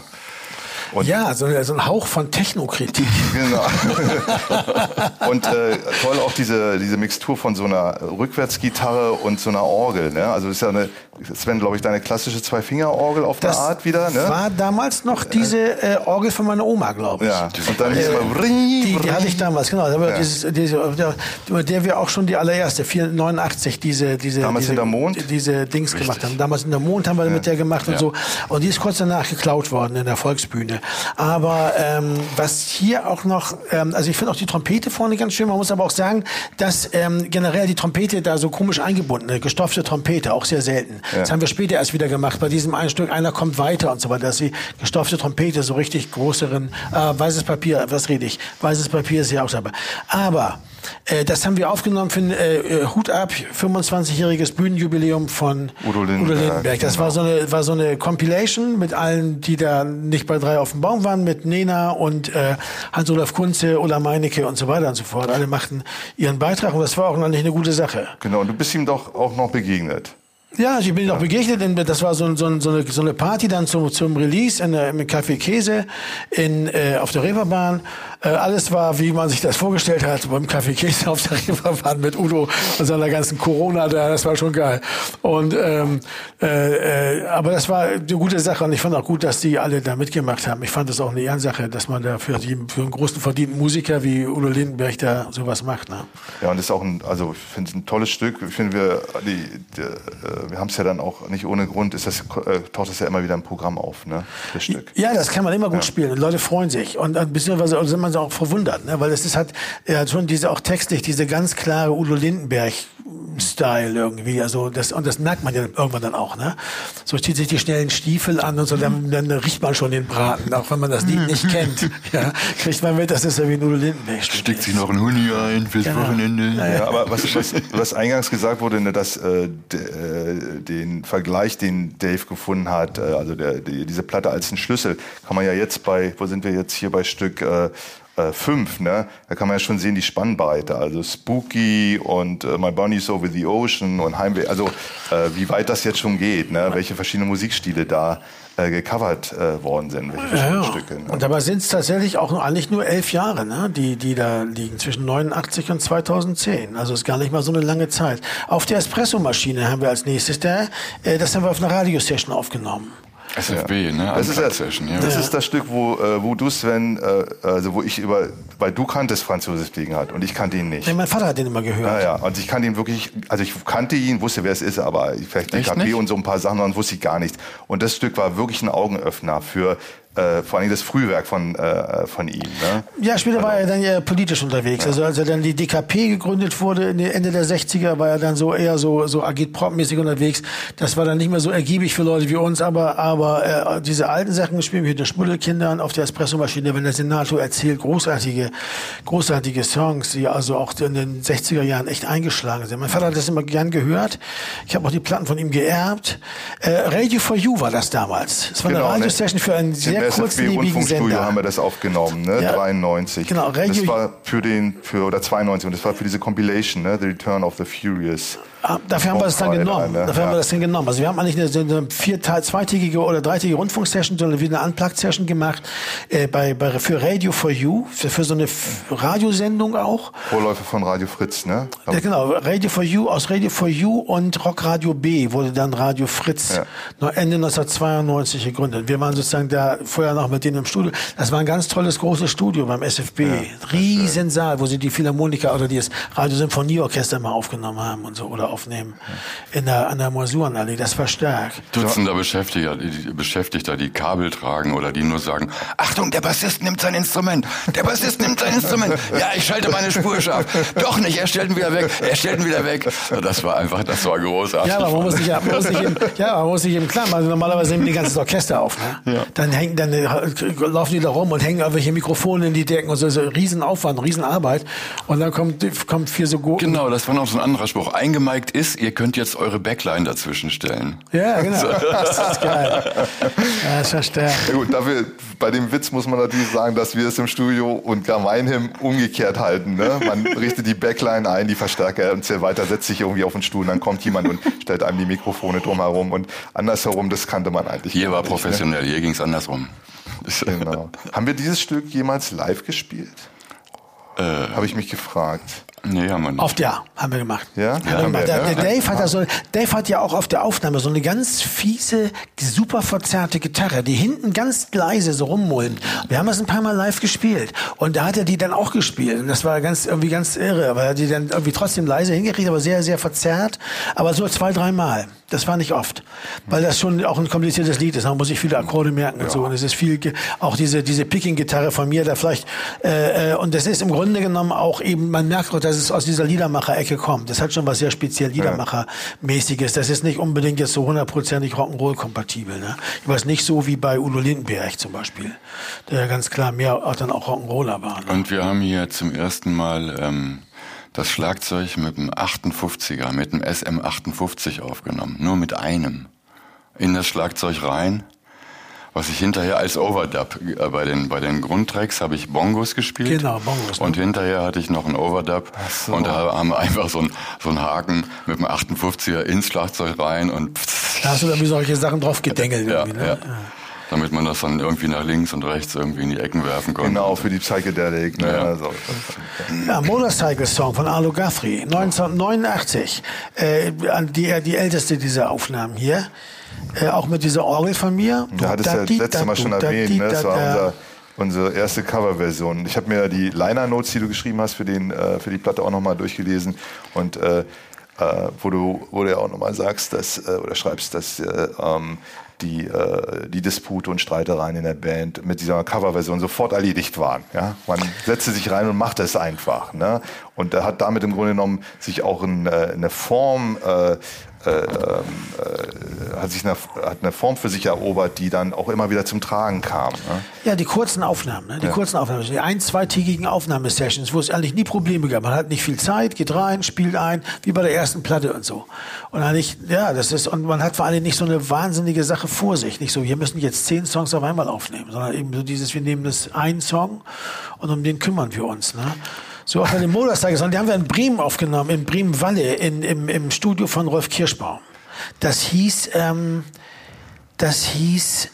Und Ja, so, so ein Hauch von Technokritik. *laughs* Genau. *laughs* und äh, toll auch diese, diese Mixtur von so einer Rückwärtsgitarre und so einer Orgel. Ne? Also ist ja eine, Sven, glaube ich, deine klassische Zwei-Finger-Orgel auf der Art wieder. Ne? war damals noch diese äh, Orgel von meiner Oma, glaube ich. ja, und dann Äh, Die, die hatte ich damals, genau. Ja. dieses, diese, der, mit der wir auch schon die allererste, 489, diese, diese, Damals diese, Mond? diese Dings gemacht haben. Damals in der Mond haben wir mit der gemacht und Ja. so. Und die ist kurz danach geklaut worden in der Volksbühne. Aber ähm, was hier auch noch, ähm, also ich finde auch die Trompete vorne ganz schön. Man muss aber auch sagen, dass ähm, generell die Trompete da so komisch eingebunden, eine gestopfte Trompete, auch sehr selten. Das haben wir später erst wieder gemacht. Bei diesem einen Stück, einer kommt weiter und so weiter, dass die gestopfte Trompete so richtig größeren, äh, weißes Papier, was rede ich? Weißes Papier ist ja auch dabei. Aber Äh, das haben wir aufgenommen für ein äh, Hut ab, 25-jähriges Bühnenjubiläum von Udo Lindenberg, Das genau. war so eine war so eine Compilation mit allen, die da nicht bei drei auf dem Baum waren, mit Nena und äh, Hans-Olaf Kunze, Ulla Meinecke und so weiter und so fort. Alle machten ihren Beitrag und das war auch eigentlich eine gute Sache. Genau, und du bist ihm doch auch noch begegnet. Ja, ich bin noch begegnet. In, das war so, so, so, eine, so eine Party dann zum, zum Release in, der- im Café Käse in, äh, auf der Reeperbahn. Äh, alles war, wie man sich das vorgestellt hat, beim Café Käse auf der Reeperbahn mit Udo und seiner ganzen Corona da. Das war schon geil. Und ähm, äh, äh, aber das war eine gute Sache und ich fand auch gut, dass die alle da mitgemacht haben. Ich fand das auch eine Ehrensache, dass man da für, die, für einen großen verdienten Musiker wie Udo Lindenberg da sowas macht. Ne? Ja, und das ist auch ein, also ich finde es ein tolles Stück. Ich finde, wir, die, die, äh, wir haben es ja dann auch nicht ohne Grund, ist das, äh, taucht das ja immer wieder im Programm auf, ne? Das Stück. Ja, das kann man immer gut spielen. Und Leute freuen sich. Und äh, beziehungsweise sind man auch verwundert, ne? weil es ist halt ja, schon diese auch textlich, diese ganz klare Udo Lindenberg-Style irgendwie. Also das, und das merkt man ja irgendwann dann auch. Ne? So zieht sich die schnellen Stiefel an und so, dann, dann riecht man schon den Braten, auch wenn man das Lied nicht kennt. *laughs* Ja, kriegt man mit, das ist ja wie ein Udo Lindenberg. Steckt sich noch ein Huni ein fürs Genau. Wochenende. Ja, aber was, was, was eingangs gesagt wurde, ne, dass äh, äh, den Vergleich, den Dave gefunden hat, äh, also der, die, diese Platte als ein Schlüssel, kann man ja jetzt bei, wo sind wir jetzt hier bei Stück äh, äh, fünf, ne? Da kann man ja schon sehen die Spannbreite, also Spooky und äh, My Bunny's Over the Ocean und Heimweh, also äh, wie weit das jetzt schon geht, ne? Welche verschiedenen Musikstile da äh, gecovert äh, worden sind, welche verschiedenen Ja, Stücke. Ne? und dabei sind es tatsächlich auch eigentlich nur elf Jahre, ne, die, die da liegen, zwischen 89 und 2010. Also ist gar nicht mal so eine lange Zeit. Auf der Espresso-Maschine haben wir als nächstes da, äh, das haben wir auf einer Radiosession aufgenommen. SFB, ne? Das ist, das, Session, ja. das ist das Stück, wo, äh, wo du, Sven, äh, also wo ich über, weil du kanntest Franz Josef Degenhardt und ich kannte ihn nicht. Ja, mein Vater hat den immer gehört. Ja, ja, und ich kannte ihn wirklich, also ich kannte ihn, wusste, wer es ist, aber vielleicht DKP und so ein paar Sachen, dann wusste ich gar nichts. Und das Stück war wirklich ein Augenöffner für äh, vor allem das Frühwerk von, äh, von ihm. Ne? Ja, später war er dann ja politisch unterwegs. Also als er dann die DKP gegründet wurde Ende der 60er, war er dann so eher so so agitprop-mäßig unterwegs. Das war dann nicht mehr so ergiebig für Leute wie uns, aber aber äh, diese alten Sachen gespielt mit den Schmuddelkindern auf der Espressomaschine, wenn der Senator erzählt, großartige großartige Songs, die also auch in den 60er Jahren echt eingeschlagen sind. Mein Vater hat das immer gern gehört. Ich habe auch die Platten von ihm geerbt. Äh, Radio for You war das damals. Es war eine Genau, ne? Radiosession für einen sehr SFB-Rundfunkstudio Sender. haben wir das aufgenommen, ne? Ja. 93. Genau, Radio- Das war für den, für, oder 92, und das war für diese Compilation, ne? The Return of the Furious. Ah, Dafür haben wir es dann genommen. ne? Dafür haben Ja. wir das dann genommen. Also wir haben eigentlich eine, eine vier, zweitägige oder dreitägige Rundfunksession, sondern wieder eine Unplugged-Session gemacht äh, bei, bei, für Radio for You, für, für so eine Radiosendung auch. Vorläufer von Radio Fritz, ne? Ja, genau, Radio for You, aus Radio for You und Rock Radio B wurde dann Radio Fritz Ja. noch Ende 1992 gegründet. Wir waren sozusagen da vorher noch mit denen im Studio. Das war ein ganz tolles, großes Studio beim SFB. Riesensaal, wo sie die Philharmoniker oder das Radio-Symphonieorchester mal aufgenommen haben und so, oder aufnehmen. In der, an der Masurenallee. Das war stark. Dutzender Beschäftigter die, Beschäftigter, die Kabel tragen oder die nur sagen, Achtung, der Bassist nimmt sein Instrument, der Bassist nimmt sein Instrument. Ja, ich schalte meine Spur scharf. Doch nicht, er stellt ihn wieder weg, er stellt ihn wieder weg. Das war einfach, das war großartig. Ja, aber man muss sich, man muss sich eben, ja, man muss sich eben klar machen. Normalerweise nehmen die ganzes Orchester auf. Ne? Ja. Dann hängen, dann äh, laufen die da rum und hängen irgendwelche Mikrofone in die Decken und so, so Riesenaufwand, Riesenarbeit. Und dann kommt, kommt vier so Gurken. Genau, das war noch so ein anderer Spruch. Eingemeigt ist, ihr könnt jetzt eure Backline dazwischen stellen. Ja, genau. *laughs* Das ist geil. Ja, ist ja stark. Ja gut, dafür, bei dem Witz muss man natürlich sagen, dass wir es im Studio und gemeinhin umgekehrt halten. Ne? Man *laughs* richtet die Backline ein, die Verstärker und so weiter, setzt sich irgendwie auf den Stuhl und dann kommt jemand und stellt einem die Mikrofone drumherum und andersherum, das kannte man eigentlich. Hier war gar nicht, professionell, hier ging's andersrum. Ne? Genau. *laughs* Haben wir dieses Stück jemals live gespielt? Äh, Habe ich mich gefragt. Nee, haben wir nicht. Auf der haben wir gemacht. Ja? Haben wir Ja, gemacht. haben wir, Der, der Dave, hat da so, Dave hat ja auch auf der Aufnahme so eine ganz fiese, super verzerrte Gitarre, die hinten ganz leise so rummulmt. Wir haben das ein paar Mal live gespielt. Und da hat er die dann auch gespielt. Und das war ganz, irgendwie ganz irre, weil er die dann irgendwie trotzdem leise hingekriegt, aber sehr, sehr verzerrt. Aber so zwei, drei Mal. Das war nicht oft. Weil das schon auch ein kompliziertes Lied ist. Man muss sich viele Akkorde merken und so. Und es ist viel, auch diese, diese Picking-Gitarre von mir, da vielleicht, äh, äh, und das ist im Grunde genommen auch eben, man merkt dass es aus dieser Liedermacher-Ecke kommt. Das hat schon was sehr speziell Liedermacher-mäßiges. Das ist nicht unbedingt jetzt so hundertprozentig Rock'n'Roll-kompatibel. Ne? Ich weiß nicht so wie bei Udo Lindenberg zum Beispiel, der ganz klar mehr auch dann auch Rock'n'Roller war. Ne? Und wir haben hier zum ersten Mal ähm, das Schlagzeug mit dem 58er, mit dem SM58 aufgenommen. Nur mit einem. In das Schlagzeug rein. Was ich hinterher als Overdub, äh, bei den, bei den Grundtracks habe ich Bongos gespielt. Genau, Bongos, ne? Und hinterher hatte ich noch einen Overdub. so. Und da haben wir einfach so einen, so einen Haken mit dem 58er ins Schlagzeug rein und Da hast du dann wie solche Sachen drauf gedengelt. ja, irgendwie, ne? ja. Damit man das dann irgendwie nach links und rechts irgendwie in die Ecken werfen konnte. Genau, für die Psychedelic. Ne? Ja. Also, Ja, Motorcycle Song von Arlo Guthrie, 1989. Äh, an die, die älteste dieser Aufnahmen hier. Äh, auch mit dieser Orgel von mir. Du hattest ja das letzte Mal schon erwähnt, ne? das war unser, unsere erste Coverversion. Ich habe mir die Liner-Notes, die du geschrieben hast, für, den, äh, für die Platte auch nochmal durchgelesen. Und äh, äh, wo, du, wo du ja auch nochmal sagst, dass, äh, oder schreibst, dass äh, ähm, die, äh, die Dispute und Streitereien in der Band mit dieser Coverversion sofort erledigt waren. Ja? Man setzte sich rein und machte es einfach. Ne? Und er hat damit im Grunde genommen sich auch in, äh, eine Form äh, äh, ähm, äh, hat sich eine, hat eine Form für sich erobert, die dann auch immer wieder zum Tragen kam. Ne? Ja, die kurzen Aufnahmen, ne? die kurzen Aufnahmen, die ein-, zweitägigen Aufnahmesessions, wo es eigentlich nie Probleme gab. Man hat nicht viel Zeit, geht rein, spielt ein, wie bei der ersten Platte und so. Und eigentlich, ja, das ist, und man hat vor allem nicht so eine wahnsinnige Sache vor sich. Nicht so, wir müssen jetzt zehn Songs auf einmal aufnehmen, sondern eben so dieses, wir nehmen das einen Song und um den kümmern wir uns. Ne? So auch bei den Motorcycle-Songs, die haben wir in Bremen aufgenommen, in Bremen-Walle, in, im, im Studio von Rolf Kirschbaum. Das hieß, ähm, das hieß,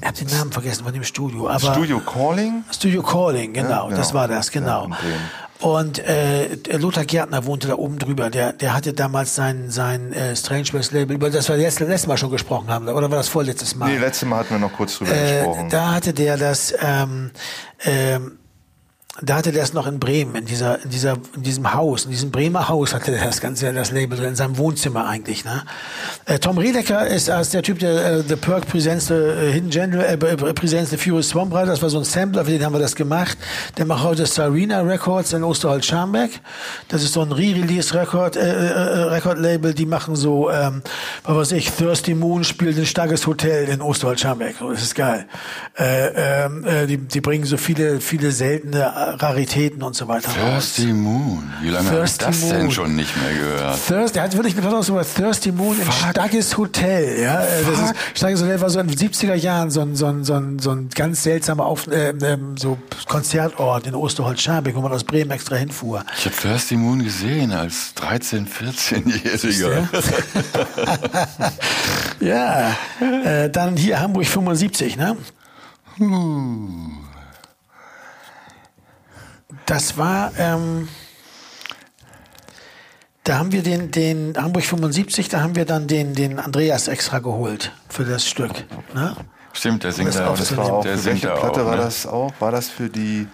ich habe den Namen vergessen von dem Studio, aber Studio Calling? Studio Calling, genau, Ja, das genau. war das, genau. Und äh, der Lothar Gärtner wohnte da oben drüber. Der, der hatte damals sein, sein äh, Strange Ways Label, über das wir letzte, letztes Mal schon gesprochen haben, oder war das vorletztes Mal? Nee, letztes Mal hatten wir noch kurz drüber äh, gesprochen. da hatte der das, ähm, ähm, da hatte der es noch in Bremen, in dieser, in dieser, in diesem Haus, in diesem Bremer Haus hatte der das ganze, das Label drin, in seinem Wohnzimmer eigentlich, ne? Äh, Tom Redeker ist als der Typ, der äh, The Perk Presents the äh, Hidden General, äh, äh, Presents the Furious Swamp Rider, das war so ein Sampler, für den haben wir das gemacht. Der macht heute Sarina Records in Osterholz-Scharmbeck. Das ist so ein Re-Release-Record, äh, äh, Record-Label, die machen so, ähm, was weiß ich, Thirsty Moon spielt ein starkes Hotel in Osterholz-Scharmbeck. So, das ist geil. Äh, ähm, äh, die, die bringen so viele, viele seltene äh, Raritäten und so weiter raus. Thirsty Moon. Wie lange habe ich das denn Moon. schon nicht mehr gehört? Thirsty, er hat wirklich Platte über Thirsty Moon in Starkes Hotel. Ja, das ist, Starkes Hotel war so in den 70er Jahren so ein, so ein, so ein, so ein ganz seltsamer Auf, äh, so Konzertort in Osterholz-Scharbeck, wo man aus Bremen extra hinfuhr. Ich habe Thirsty Moon gesehen als 13-, 14-Jähriger. *laughs* Ja, äh, dann hier Hamburg 75, ne? Das war, ähm, da haben wir den, den Hamburg 75, da haben wir dann den, den Andreas extra geholt für das Stück. Ne? Stimmt, der singt das da auch- das war auch, der welche Platte auch, war ne? das auch? War das für die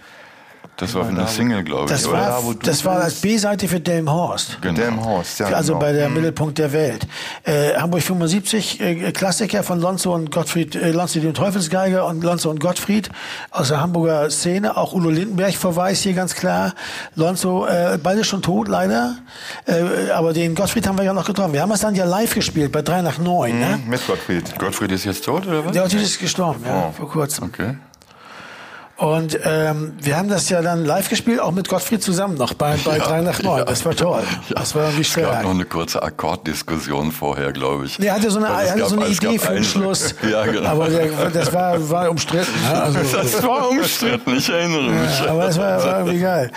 Das war für eine Single, glaube ich, Das oder? war, Ja, du das war als. B-Seite für Delmhorst. Genau. Delmhorst? Ja, also genau. bei der Mittelpunkt der Welt. Äh, Hamburg 75, äh, Klassiker von Lonzo und Gottfried, äh, Lonzo dem Teufelsgeiger und Lonzo und Gottfried aus der Hamburger Szene. Auch Udo Lindenberg Verweis hier ganz klar. Lonzo, äh, beide schon tot leider. Äh, aber den Gottfried haben wir ja noch getroffen. Wir haben es dann ja live gespielt bei 3 nach 9. Ne? Hm, Mit Gottfried. Gottfried ist jetzt tot, oder was? Der Gottfried ist gestorben, ja, Oh. vor kurzem. Okay. Und ähm, wir haben das ja dann live gespielt, auch mit Gottfried zusammen noch bei, bei 3 nach 9. Das war toll. Das war irgendwie Es gab noch eine kurze Akkorddiskussion vorher, glaube ich. Nee, Er hatte so eine, Also er hatte gab- so eine Idee für den Schluss. *laughs* ja, genau. Aber der, das war, war umstritten. Ne? Also, *laughs* das war umstritten, ich erinnere mich. ja, aber es war, war irgendwie geil.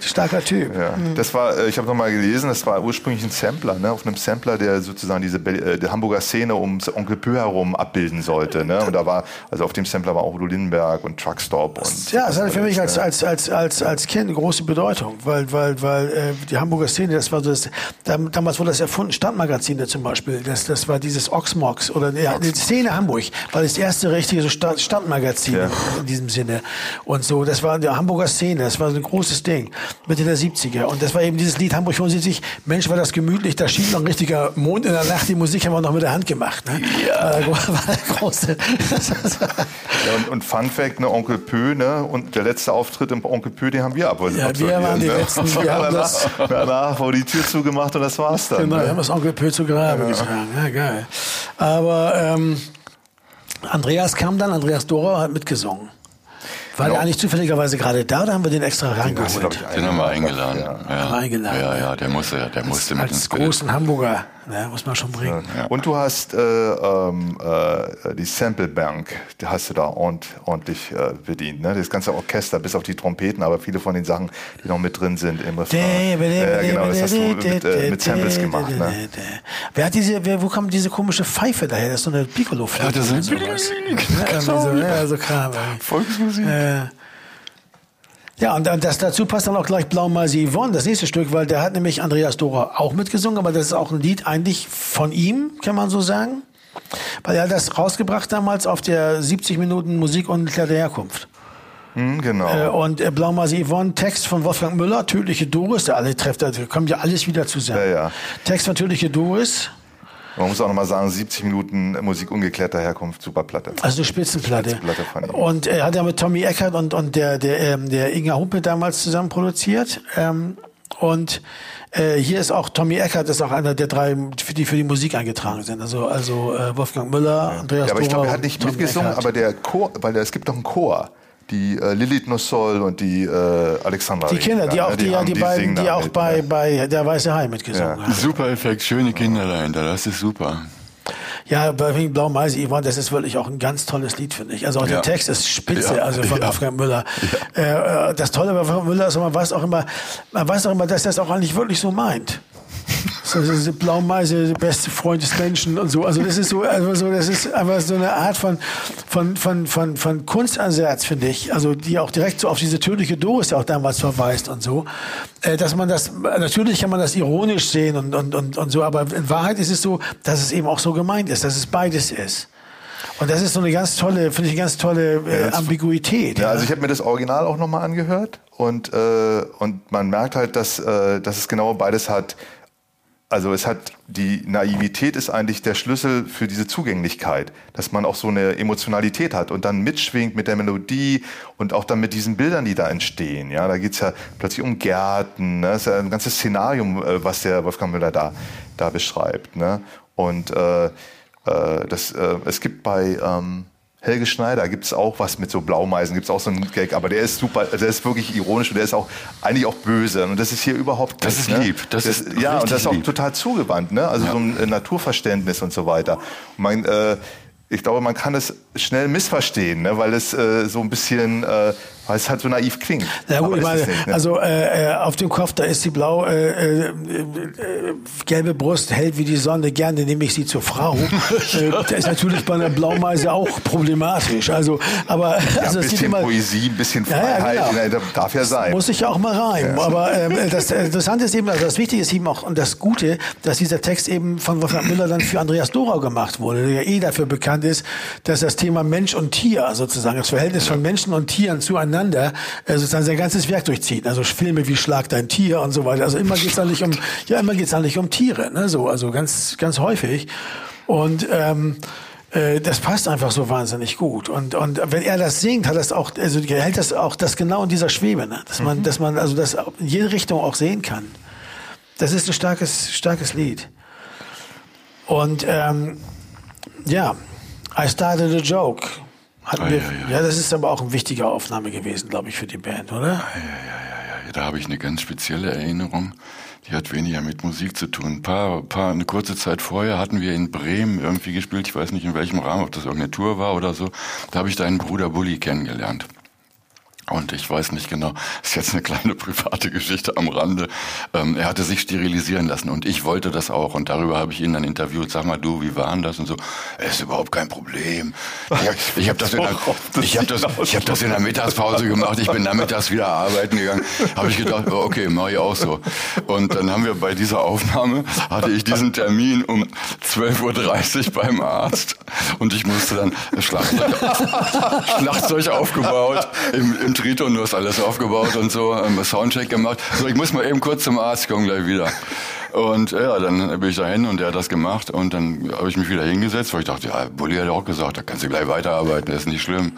Starker Typ. Ja, das war, äh, ich habe nochmal gelesen, das war ursprünglich ein Sampler, ne, auf einem Sampler, der sozusagen diese Be äh, die Hamburger Szene ums Onkel Pö herum abbilden sollte. Ne? Und da war, also auf dem Sampler war auch Udo Lindenberg und Truckstop. Und Ja, es hatte für mich als, als, als, als, als Kind eine große Bedeutung, weil, weil, weil äh, die Hamburger Szene, das war so das, dam- damals wurde das erfunden, Stadtmagazine zum Beispiel, das, das war dieses Oxmox oder ja, die Szene Hamburg, war das erste richtige so Stadt, Stadtmagazin Ja. in diesem Sinne und so, das war die Hamburger Szene, das war so ein großes Ding, Mitte der 70er und das war eben dieses Lied Hamburg 75, Mensch war das gemütlich, da schien noch ein richtiger Mond in der Nacht, die Musik haben wir noch mit der Hand gemacht, ne? Ja. *laughs* War, der gro- war der große, Ja, und, und Fun Fact, ne, Onkel Pö, ne, und der letzte Auftritt im Onkel Pö, den haben wir ab. Ja, wir waren die letzten, wir haben das- danach, danach wurde die Tür zugemacht und das war's dann. Genau, wir ne? haben das Onkel Pö zu Grabe getragen. Ja, geil. Aber ähm, Andreas kam dann, Andreas Dora hat mitgesungen. War der eigentlich zufälligerweise gerade da oder haben wir den extra reingeholt? Den haben wir eingeladen. Ja, ja. eingeladen. ja, ja der musste, der musste als, mit als großen Hamburger, ne, muss man schon bringen. Ja. Und du hast äh, ähm, äh, die Sample Bank, die hast du da ordentlich, ordentlich äh, bedient. Ne? Das ganze Orchester, bis auf die Trompeten, aber viele von den Sachen, die noch mit drin sind im Refrain. Äh, genau, das hast du mit, äh, mit Samples gemacht. Ne? Wer hat diese, wer, wo kommt diese komische Pfeife daher? Das ist so eine Piccolo-Flöte. Ja, das ist sowas. Ja, so, ja, so Kram. Volksmusik. Ja, und das, dazu passt dann auch gleich Blaumeise Yvonne, das nächste Stück, weil der hat nämlich Andreas Dora auch mitgesungen, aber das ist auch ein Lied eigentlich von ihm, kann man so sagen. Weil er hat das rausgebracht damals auf der 70 Minuten Musik und der Herkunft. Hm, genau. Äh, und äh, Blaumeise Yvonne, Text von Wolfgang Müller, Tödliche Doris, der alle trifft, da kommt ja alles wieder zusammen. Ja, ja. Text von Tödliche Doris. Man muss auch nochmal sagen, 70 Minuten Musik ungeklärter Herkunft, super Platte. Also eine Spitzenplatte. Spitzenplatte von ihm. Und er hat ja mit Tommy Eckert und, und der, der, ähm, der Inga Humpe damals zusammen produziert. Ähm, und äh, hier ist auch Tommy Eckert, ist auch einer der drei, für die für die Musik eingetragen sind. Also, also äh, Wolfgang Müller, ja. Andreas Ja, aber ich glaube, er hat nicht Tommy mitgesungen, Eckert. aber der Chor, weil es gibt doch einen Chor. Die äh, Lilith Nossol und die äh, Alexandra. Die Kinder, die auch, die, ja, haben- die, beiden, die auch bei, ne? bei Der Weiße Hai mitgesungen Ja. haben. Super Effekt, schöne Kinder dahinter, das ist super. Ja, bei wegen Blau Meise Yvonne, das ist wirklich auch ein ganz tolles Lied, finde ich. Also auch Ja. der Text ist spitze, Ja. also von Ja. Wolfgang Müller. Äh, äh, das Tolle bei Wolfgang Müller ist, man weiß auch immer, man weiß auch immer, dass er es auch eigentlich wirklich so meint. So, so, so Blaumeise, der beste Freund des Menschen und so. Also das ist so, also so, das ist einfach so eine Art von, von, von, von, von Kunstansatz, finde ich. Also die auch direkt so auf diese tödliche Doris ja auch damals verweist und so. Äh, dass man das, natürlich kann man das ironisch sehen und, und, und, und so, aber in Wahrheit ist es so, dass es eben auch so gemeint ist, dass es beides ist. Und das ist so eine ganz tolle, finde ich, eine ganz tolle äh, Ja, Ambiguität. Ja, also ich habe mir das Original auch nochmal angehört und, äh, und man merkt halt, dass, äh, dass es genau beides hat. Also es hat die Naivität ist eigentlich der Schlüssel für diese Zugänglichkeit, dass man auch so eine Emotionalität hat und dann mitschwingt mit der Melodie und auch dann mit diesen Bildern, die da entstehen. Ja, da geht's ja plötzlich um Gärten, ne? das ist ja ein ganzes Szenarium, äh, was der Wolfgang Müller da, da beschreibt. Ne? Und äh, äh, das, äh, es gibt bei ähm, Helge Schneider gibt es auch was mit so Blaumeisen, gibt es auch so einen Gag, aber der ist super, der ist wirklich ironisch und der ist auch eigentlich auch böse. Und das ist hier überhaupt Das ist ne? lieb, das ist ja, und das ist auch lieb. total zugewandt, ne? Also so ein äh, Naturverständnis und so weiter. Und man, äh, ich glaube, man kann es schnell missverstehen, ne? weil es äh, so ein bisschen, äh, weil es halt so naiv klingt. Na gut, ich meine, nicht, ne? also äh, äh, auf dem Kopf, da ist die blau, äh, äh, äh, gelbe Brust, hell wie die Sonne, gerne nehme ich sie zur Frau. *laughs* äh, das ist natürlich bei einer Blaumeise auch problematisch. Also, aber ja, also ein bisschen immer, Poesie, ein bisschen Ja, ja, Freiheit, genau. ne? darf ja sein. muss ich ja auch mal rein. Aber ähm, das Interessante ist eben, also das Wichtige ist eben auch und das Gute, dass dieser Text eben von Wolfgang Müller dann für Andreas Dorau gemacht wurde, der ja eh dafür bekannt ist, dass das Thema Mensch und Tier sozusagen, das Verhältnis von Menschen und Tieren zueinander, äh, sozusagen sein ganzes Werk durchzieht. Also Filme wie Schlag dein Tier und so weiter. Also immer geht's eigentlich um, ja, immer geht's eigentlich um Tiere, ne? So, also ganz, ganz häufig. Und ähm, äh, das passt einfach so wahnsinnig gut. Und, und wenn er das singt, hat das auch, also hält das auch das genau in dieser Schwebe, ne? dass man, dass man also das in jede Richtung auch sehen kann. Das ist ein starkes, starkes Lied. Und ähm, ja, I started a joke. Hatten Ah, wir, ja, ja, ja. das ist aber auch eine wichtige Aufnahme gewesen, glaube ich, für die Band, oder? Ja, ja, ja, da habe ich eine ganz spezielle Erinnerung. Die hat weniger mit Musik zu tun. Ein paar, paar, eine kurze Zeit vorher hatten wir in Bremen irgendwie gespielt. Ich weiß nicht in welchem Rahmen, ob das irgendeine Tour war oder so. Da habe ich deinen Bruder Bulli kennengelernt. Und ich weiß nicht genau, ist jetzt eine kleine private Geschichte am Rande. Ähm, er hatte sich sterilisieren lassen und ich wollte das auch. Und darüber habe ich ihn dann interviewt. Sag mal, du, wie war denn das? Und so, es ist überhaupt kein Problem. Ich habe ich hab das, in der- *laughs* ich hab das, ich hab das in der Mittagspause gemacht. Ich bin nachmittags wieder arbeiten gegangen. Habe ich gedacht, oh, okay, mache ich auch so. Und dann haben wir bei dieser Aufnahme, hatte ich diesen Termin um 12.30 Uhr beim Arzt. Und ich musste dann Schlagzeug, *laughs* Schlagzeug aufgebaut, im, im Tritonus alles aufgebaut und so, ähm, Soundcheck gemacht. So, ich muss mal eben kurz zum Arzt kommen, gleich wieder. Und ja, dann bin ich dahin und der hat das gemacht und dann habe ich mich wieder hingesetzt, weil ich dachte, ja, Bulli hat auch gesagt, da kannst du gleich weiterarbeiten, das ist nicht schlimm.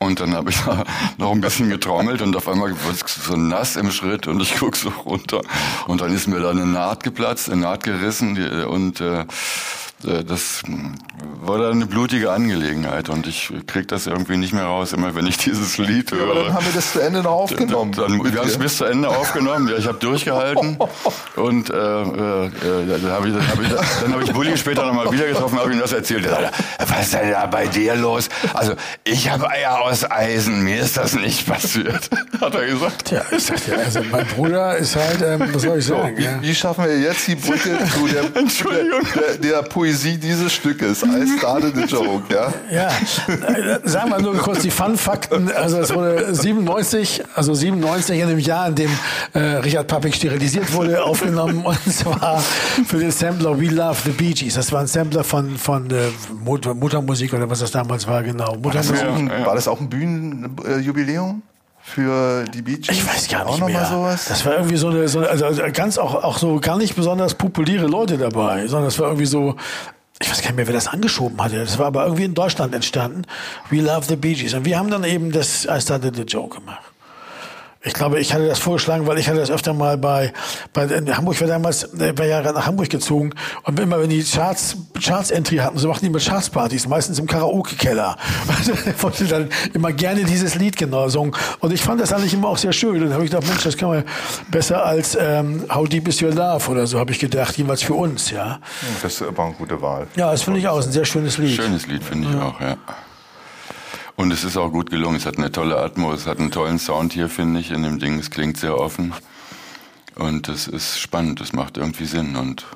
Und dann habe ich da *laughs* noch ein bisschen getrommelt und auf einmal wurde es so nass im Schritt und ich guck so runter und dann ist mir da eine Naht geplatzt, eine Naht gerissen und äh, das war dann eine blutige Angelegenheit und ich krieg das irgendwie nicht mehr raus, immer wenn ich *laughs* dieses Lied höre. Aber dann haben wir das zu Ende noch aufgenommen. Dann, dann, wir haben es bis zu Ende aufgenommen. Ja, ich habe durchgehalten *laughs* und äh, äh, dann habe ich, dann hab ich, dann hab ich Bulli später nochmal wieder getroffen, habe ihm das erzählt. Er sagte, was ist denn da bei dir los? Also ich habe Eier aus Eisen, mir ist das nicht *laughs* passiert, hat er gesagt. Tja, ich sag dir, also mein Bruder ist halt, ähm, was soll ich sagen? Wie, ja. wie schaffen wir jetzt die Brücke zu der, Entschuldigung. der, der, der Poesie dieses Stückes? I started the joke, ja? Ja, sagen wir nur kurz die Fun-Fakten. Also es wurde 97, also 97 in dem Jahr, in dem äh, Richard Pappig sterilisiert wurde, aufgenommen *laughs* und zwar für den Sampler We Love the Bee Gees. Das war ein Sampler von, von äh, Mutter, Muttermusik oder was das damals war, genau. War das, auch ein, war das auch ein Bühnenjubiläum für die Gees? Ich weiß gar auch nicht noch mehr. Mal sowas? Das war irgendwie so eine, so eine also also ganz auch, auch so gar nicht besonders populäre Leute dabei, sondern es war irgendwie so, ich weiß gar nicht mehr, wer das angeschoben hatte. Das war aber irgendwie in Deutschland entstanden. We love the Bee Gees. Und wir haben dann eben das I Started the Joke gemacht. Ich glaube, ich hatte das vorgeschlagen, weil ich hatte das öfter mal bei, bei in Hamburg, ich war damals äh, bei Jahre nach Hamburg gezogen und immer wenn die Charts, Charts Entry hatten, so machten die immer Chartspartys, meistens im Karaoke-Keller. Also, *laughs* ich wollte dann immer gerne dieses Lied genau singen. Und ich fand das eigentlich immer auch sehr schön. Und dann habe ich gedacht, Mensch, das kann man besser als ähm, How Deep Is Your Love oder so, habe ich gedacht, jeweils für uns, ja. Das war eine gute Wahl. Ja, das finde ich auch, ist ein sehr schönes Lied. Schönes Lied, finde ich auch, ja. Und es ist auch gut gelungen. Es hat eine tolle Atmos, es hat einen tollen Sound hier, finde ich, in dem Ding. Es klingt sehr offen. Und es ist spannend, es macht irgendwie Sinn. Und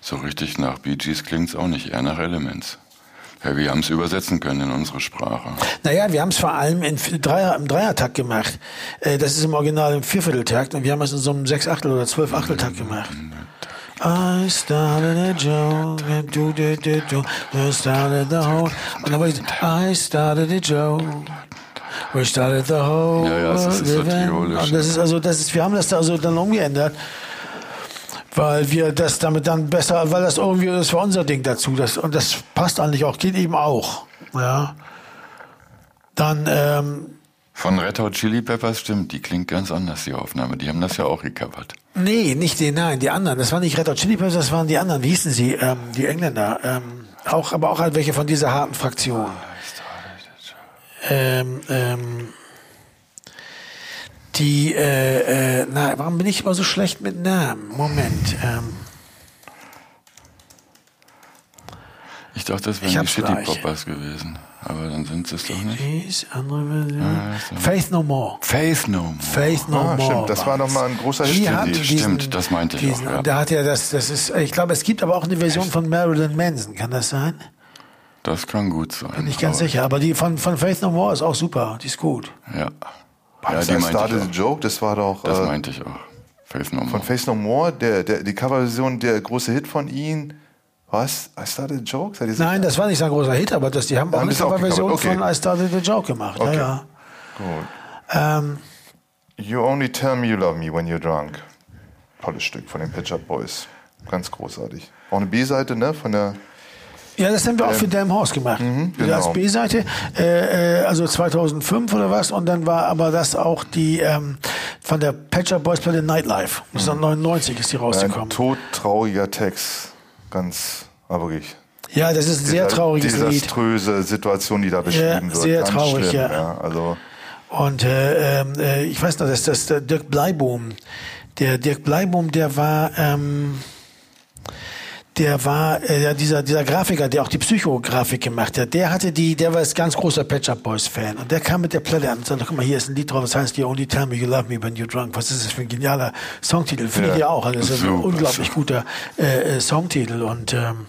so richtig nach Bee Gees klingt es auch nicht, eher nach Elements. Ja, wir haben es übersetzen können in unsere Sprache. Naja, wir haben es vor allem in Dreier, im Dreiertakt gemacht. Äh, Das ist im Original im Viervierteltakt und wir haben es in so einem Sechsachtel- oder Zwölfachteltakt gemacht. I started a joke, do, do, do, do, we started the whole, und dann war ich, I started a joke, we started the whole, Ja, ja, es ist- so und das ist also, das ist, wir haben das da also dann umgeändert, weil wir das damit dann besser, weil das irgendwie, das war unser Ding dazu, das, und das passt eigentlich auch, geht eben auch, ja. Dann, ähm, Von Red Hot Chili Peppers stimmt, die klingt ganz anders, die Aufnahme. Die haben das ja auch gecovert. Nee, nicht die, nein, die anderen. Das waren nicht Red Hot Chili Peppers, das waren die anderen. Wie hießen sie? Ähm, die Engländer. Ähm, auch, aber auch halt welche von dieser harten Fraktion. Ähm, ähm, die, äh, äh, na, warum bin ich immer so schlecht mit Namen? Moment. Ähm, Ich dachte, das wären die Shitty. Poppers gewesen. Aber dann sind sie es doch nicht. Jeez, andere Version. Ah, so. Faith No More. Faith No More. Faith No Ah, More. stimmt, das war war's. noch mal ein großer Die Hit die. diesen- Stimmt, das meinte ich diesen, auch, ja. Da hat er das, das ist, ich glaube, es gibt aber auch eine Version von Marilyn Manson, kann das sein? Das kann gut sein. Bin ich ganz aber- sicher. Aber die von, von Faith No More ist auch super. Die ist gut. Ja. War Ja, das die I meinte started ich the auch. joke? Das war doch Das äh, meinte ich auch. Faith No von More. Face No More, der, der, die Coverversion, der große Hit von ihnen. Was? I started the joke? Seid ihr? Nein, das war nicht so ein großer Hit, aber das, die haben auch eine Coverversion okay. von I Started the Joke gemacht. Okay. Ja, Gut. ja. Ähm, You only tell me you love me when you're drunk. Tolles Stück von den Pitch Up Boys. Ganz großartig. Auch eine B-Seite, ne? Von der. ja, das haben wir auch für Damn Horse gemacht. Wieder als genau. B-Seite, äh, äh, also 2005 oder was. Und dann war aber das auch die ähm, von der Patcher Boys Platte Nightlife. Das ist dann 99 ist die Ein rausgekommen. todtrauriger Text. Ganz, aber wirklich. Ja, das ist ein sehr trauriges Lied. Desaströse Situation, die da beschrieben wird. sehr Ganz traurig, schlimm, ja. Also, Und äh, ähm, äh, ich weiß noch, dass das der Dirk Bleibohm, der Dirk Bleibohm, der war, ähm, der war äh, ja, dieser dieser Grafiker, der auch die Psychografik gemacht hat. Der hatte die, der war ein ganz großer Patch Up Boys Fan und der kam mit der Platte an und sagte, guck mal, hier ist ein Lied drauf, das heißt You Only Tell Me You Love Me When You're Drunk. Was ist das für ein genialer Songtitel? Finde ich Ja. ja auch. Also, das ist ein unglaublich guter äh, äh, Songtitel und ähm,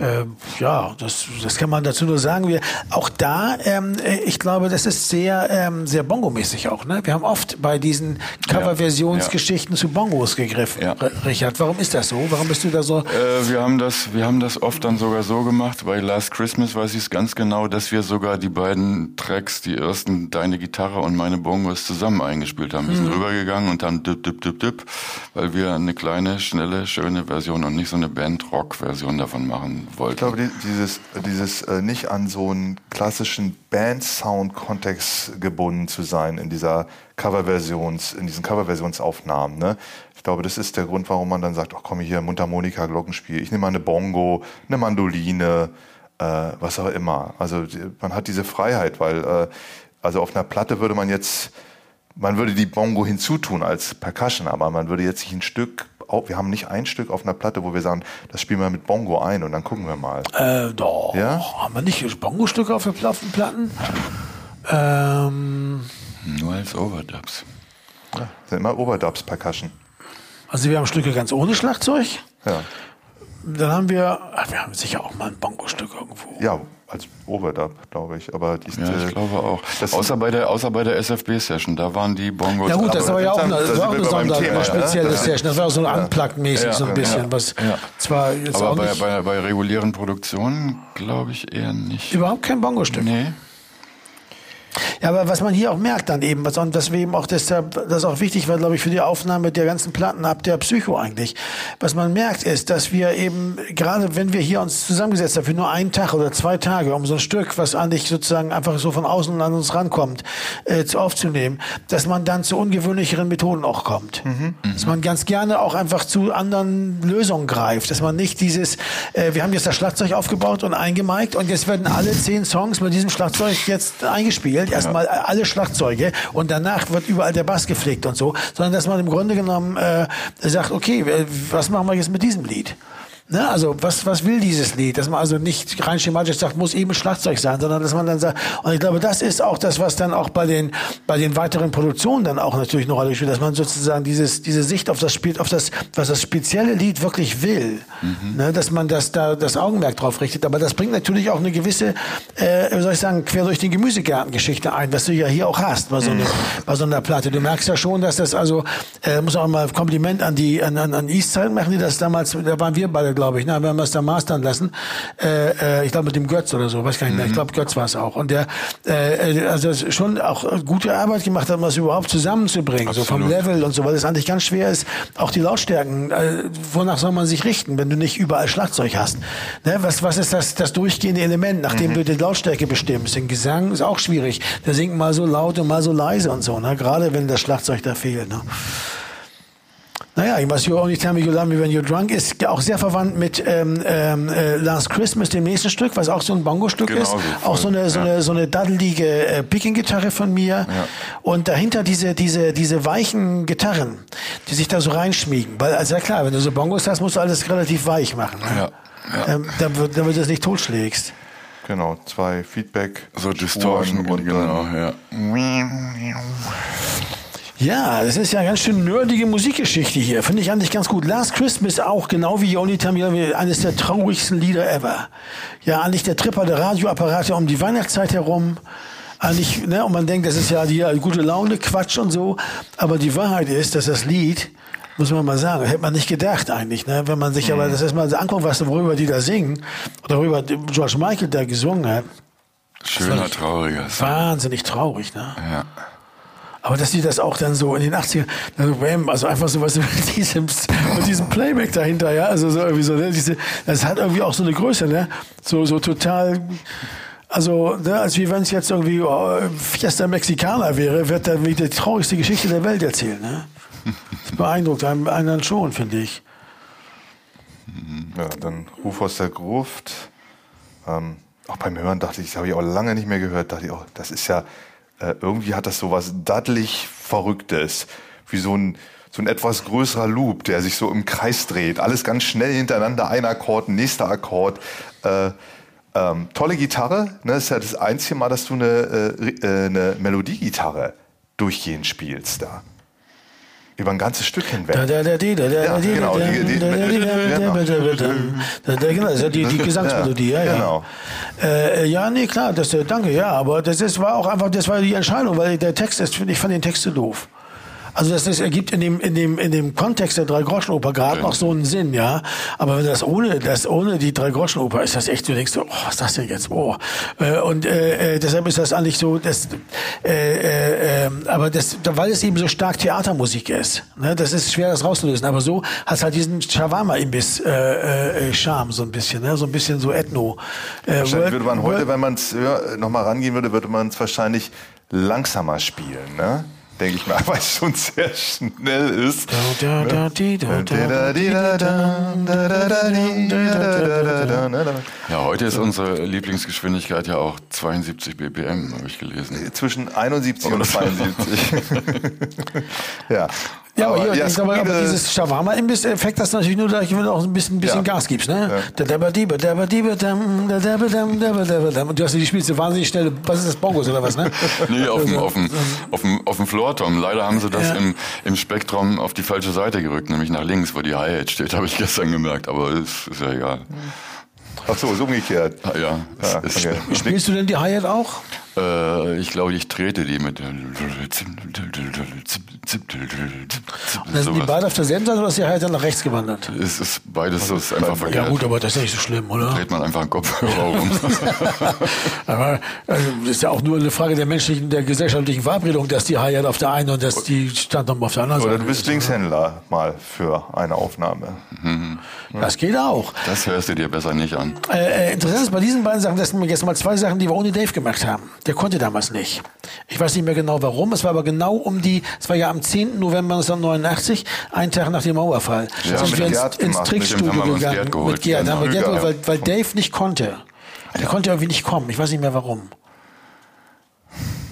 äh, ja, das, das kann man dazu nur sagen. Wir, auch da, ähm, äh, ich glaube, das ist sehr, ähm, sehr Bongo-mäßig auch. Ne? Wir haben oft bei diesen Coverversionsgeschichten zu Bongos gegriffen. Ja. Richard, warum ist das so? Warum bist du da so? Äh, wir haben das, wir haben das oft dann sogar so gemacht. Bei Last Christmas weiß ich es ganz genau, dass wir sogar die beiden Tracks, die ersten Deine Gitarre und meine Bongos zusammen eingespielt haben. Wir sind rübergegangen und haben düpp, düpp, düpp, düpp, weil wir eine kleine, schnelle, schöne Version und nicht so eine Band-Rock-Version davon machen wollten. Ich glaube, die, dieses, dieses äh, nicht an so einen klassischen Band-Sound-Kontext gebunden zu sein in dieser Coverversions, in diesen Coverversionsaufnahmen. Ne? Ich glaube, das ist der Grund, warum man dann sagt, ach komm hier, Mundharmonika, Glockenspiel, ich nehme mal eine Bongo, eine Mandoline, äh, was auch immer. Also die, man hat diese Freiheit, weil äh, also auf einer Platte würde man jetzt, man würde die Bongo hinzutun als Percussion, aber man würde jetzt nicht ein Stück, au- wir haben nicht ein Stück auf einer Platte, wo wir sagen, das spielen wir mit Bongo ein und dann gucken wir mal. Äh, doch. Ja? Haben wir nicht Bongo-Stücke auf den Platten? Ähm, Nur als Overdubs. Das sind immer Overdubs Percussion. also wir haben Stücke ganz ohne Schlagzeug. Ja. Dann haben wir, ach, wir haben sicher auch mal ein Bongo-Stück irgendwo. Ja, als Overdub, glaube ich. Aber die, Ja, ich äh, glaube auch. Das außer, bei der, außer bei der SFB-Session, da waren die Bongos. Ja gut, das war ja auch eine, das war auch eine Sonder, Thema, eine spezielle ja. Session. Das war so ein Unplugged-mäßig Ja, so ein ja, bisschen. ja. Was Ja. zwar jetzt aber auch bei, nicht, bei, bei regulären Produktionen glaube ich eher nicht. überhaupt kein Bongo-Stück. Nee. Ja, aber was man hier auch merkt dann eben, was, und eben auch deshalb, das auch wichtig war, glaube ich, für die Aufnahme der ganzen Platten ab der Psycho eigentlich. Was man merkt ist, dass wir eben, gerade wenn wir hier uns zusammengesetzt haben für nur einen Tag oder zwei Tage, um so ein Stück, was eigentlich sozusagen einfach so von außen an uns rankommt, äh, zu aufzunehmen, dass man dann zu ungewöhnlicheren Methoden auch kommt. Dass man ganz gerne auch einfach zu anderen Lösungen greift. Dass man nicht dieses, äh, wir haben jetzt das Schlagzeug aufgebaut und eingemeikt und jetzt werden alle zehn Songs mit diesem Schlagzeug jetzt eingespielt. Erstmal alle Schlagzeuge und danach wird überall der Bass gepflegt und so. Sondern dass man im Grunde genommen äh, sagt, okay, was machen wir jetzt mit diesem Lied? Ne, also was, was will dieses Lied? Dass man also nicht rein schematisch sagt, muss eben Schlagzeug sein, sondern dass man dann sagt, und ich glaube, das ist auch das, was dann auch bei den, bei den weiteren Produktionen dann auch natürlich eine Rolle spielt, dass man sozusagen dieses, diese Sicht auf das Spiel, auf das, was das spezielle Lied wirklich will, ne, dass man das da, das Augenmerk drauf richtet. Aber das bringt natürlich auch eine gewisse, äh, wie soll ich sagen, quer durch den Gemüsegarten Geschichte ein, was du ja hier auch hast, bei so, einer, bei so einer Platte. Du merkst ja schon, dass das also, äh, muss auch mal Kompliment an die, an, an, an Eastside machen, die das damals, da waren wir beide, glaube ich, ne, wir haben das da mastern lassen, äh, äh, ich glaube mit dem Götz oder so, weiß gar nicht mehr, ich glaube Götz war es auch. Und der, äh, äh, also schon auch gute Arbeit gemacht hat, um das überhaupt zusammenzubringen, so vom Absolut. Level und so, weil es eigentlich ganz schwer ist, auch die Lautstärken, äh, wonach soll man sich richten, wenn du nicht überall Schlagzeug hast? Ne, was, was ist das, das durchgehende Element, nachdem du die Lautstärke bestimmst? Den Gesang ist auch schwierig. Der singt mal so laut und mal so leise und so, ne? gerade wenn das Schlagzeug da fehlt. Ne? Naja, ich was You Only Tell Me You Love Me When You're Drunk ist auch sehr verwandt mit ähm, ähm, äh, Last Christmas, dem nächsten Stück, was auch so ein Bongo-Stück Genau ist. so, auch so eine, so ja. eine, so eine daddelige äh, Picking-Gitarre von mir. Und dahinter diese, diese, diese weichen Gitarren, die sich da so reinschmiegen. Weil, also ja klar, wenn du so Bongos hast, musst du alles relativ weich machen. Ne? Ja, ja. Ähm, damit, damit du es nicht totschlägst. Genau, zwei Feedback. So Distortion, und genau, ja. Ja, das ist ja ganz schön nerdige Musikgeschichte hier. Finde ich eigentlich ganz gut. Last Christmas auch, genau wie Only Me, eines der traurigsten Lieder ever. Ja, eigentlich der Tripper der Radioapparate um die Weihnachtszeit herum. Eigentlich, ne, und man denkt, das ist ja die gute Laune, Quatsch und so. Aber die Wahrheit ist, dass das Lied, muss man mal sagen, hätte man nicht gedacht eigentlich, ne? Wenn man sich aber das erstmal anguckt, was worüber die da singen, oder worüber George Michael da gesungen hat, Schöner, trauriger Song. wahnsinnig traurig, ne? Ja. Aber dass die das auch dann so in den 80ern, also Wham, also einfach so was *laughs* mit diesem, mit diesem Playback dahinter, ja, also so irgendwie so, ne, diese, das hat irgendwie auch so eine Größe, ne, so, so total, also, ne, als wie wenn es jetzt irgendwie oh, Fiesta Mexicana wäre, wird dann wie die traurigste Geschichte der Welt erzählt, ne. Das beeindruckt einen, einen schon, finde ich. Ja, dann Ruf aus der Gruft. Ähm, auch beim Hören dachte ich, das habe ich auch lange nicht mehr gehört, dachte ich, oh, das ist ja, äh, irgendwie hat das so was daddelig Verrücktes. Wie so ein, so ein etwas größerer Loop, der sich so im Kreis dreht. Alles ganz schnell hintereinander, ein Akkord, nächster Akkord. Äh, ähm, tolle Gitarre, ne? Das ist ja das einzige Mal, dass du eine, äh, äh, eine Melodiegitarre durchgehend spielst da. Über ein ganzes Stück hinweg. Ja, genau, die- die- genau. Genau, die, die Gesangsmelodie, ja, ja. Genau. Äh, ja, nee, klar, das, äh, danke, ja, aber das ist, war auch einfach, das war die Entscheidung, weil der Text ist, ich fand den Text so doof. Also das, das ergibt in dem, in dem, in dem Kontext der Drei-Groschen-Oper gerade noch so einen Sinn, ja. Aber wenn das ohne, das ohne die Drei-Groschen-Oper ist das echt, du denkst so, oh, was ist das denn jetzt? Oh. Äh, Und äh, äh, deshalb ist das eigentlich so, das, äh, äh, aber das, weil es eben so stark Theatermusik ist, ne, das ist schwer, das rauszulösen. Aber so hat halt diesen Shawarma-Imbiss äh, äh, Charme so ein bisschen, ne, so ein bisschen so Ethno. Äh, World- würde man heute, World- wenn man es nochmal rangehen würde, würde man es wahrscheinlich langsamer spielen, ne? Denke ich mal, weil es schon sehr schnell ist. Ja, heute ist unsere Lieblingsgeschwindigkeit ja auch 72 BPM, habe ich gelesen. Zwischen 71 und 72. ja. Ja, aber, hier, ja, ich glaube, aber dieses Shawarma-Imbiss-Effekt, das ist natürlich nur dadurch, wenn du auch ein bisschen, ein bisschen Ja. Gas gibst, ne? Dam. Und du hast die spielst du wahnsinnig schnell, was ist das, Bongos oder was, ne? *laughs* Nee, auf dem, auf dem, auf dem, auf dem Floortom. Leider haben sie das Ja. im, im Spektrum auf die falsche Seite gerückt, nämlich nach links, wo die Hi-Hat steht, *laughs* habe ich gestern gemerkt, aber ist, ist ja egal. Ach so, ist umgekehrt. Ah, Ja, es Ja, ist, okay. Spielst du denn die Hi-Hat auch? Äh, ich glaube, ich trete die mit Und dann sind die beide auf derselben Seite oder ist die Hi-Hat dann nach rechts gewandert? Es ist beides so, ist einfach Ja verkehrt. gut, aber das ist ja nicht so schlimm, oder? Dreht man einfach einen Kopfhörer um. *laughs* Aber also, das ist ja auch nur eine Frage der menschlichen, der gesellschaftlichen Verabredung, dass die Hi-Hat auf der einen und dass die Standnummer auf der anderen Oder Seite du bist ist. Linkshändler mal für eine Aufnahme. Das geht auch. Das hörst du dir besser nicht an. Äh, äh, interessant ist bei diesen beiden Sachen, das sind jetzt mal zwei Sachen, die wir ohne Dave gemacht haben. Der konnte damals nicht. Ich weiß nicht mehr genau warum. Es war aber genau um die, es war ja am 10. November 1989, einen Tag nach dem Mauerfall. Ja, sind wir ins, ins. Trickstudio gegangen. Mit Gerd, Ja, haben wir Gerd Holger, geholt, weil, weil Dave nicht konnte. Der konnte irgendwie nicht kommen. Ich weiß nicht mehr warum.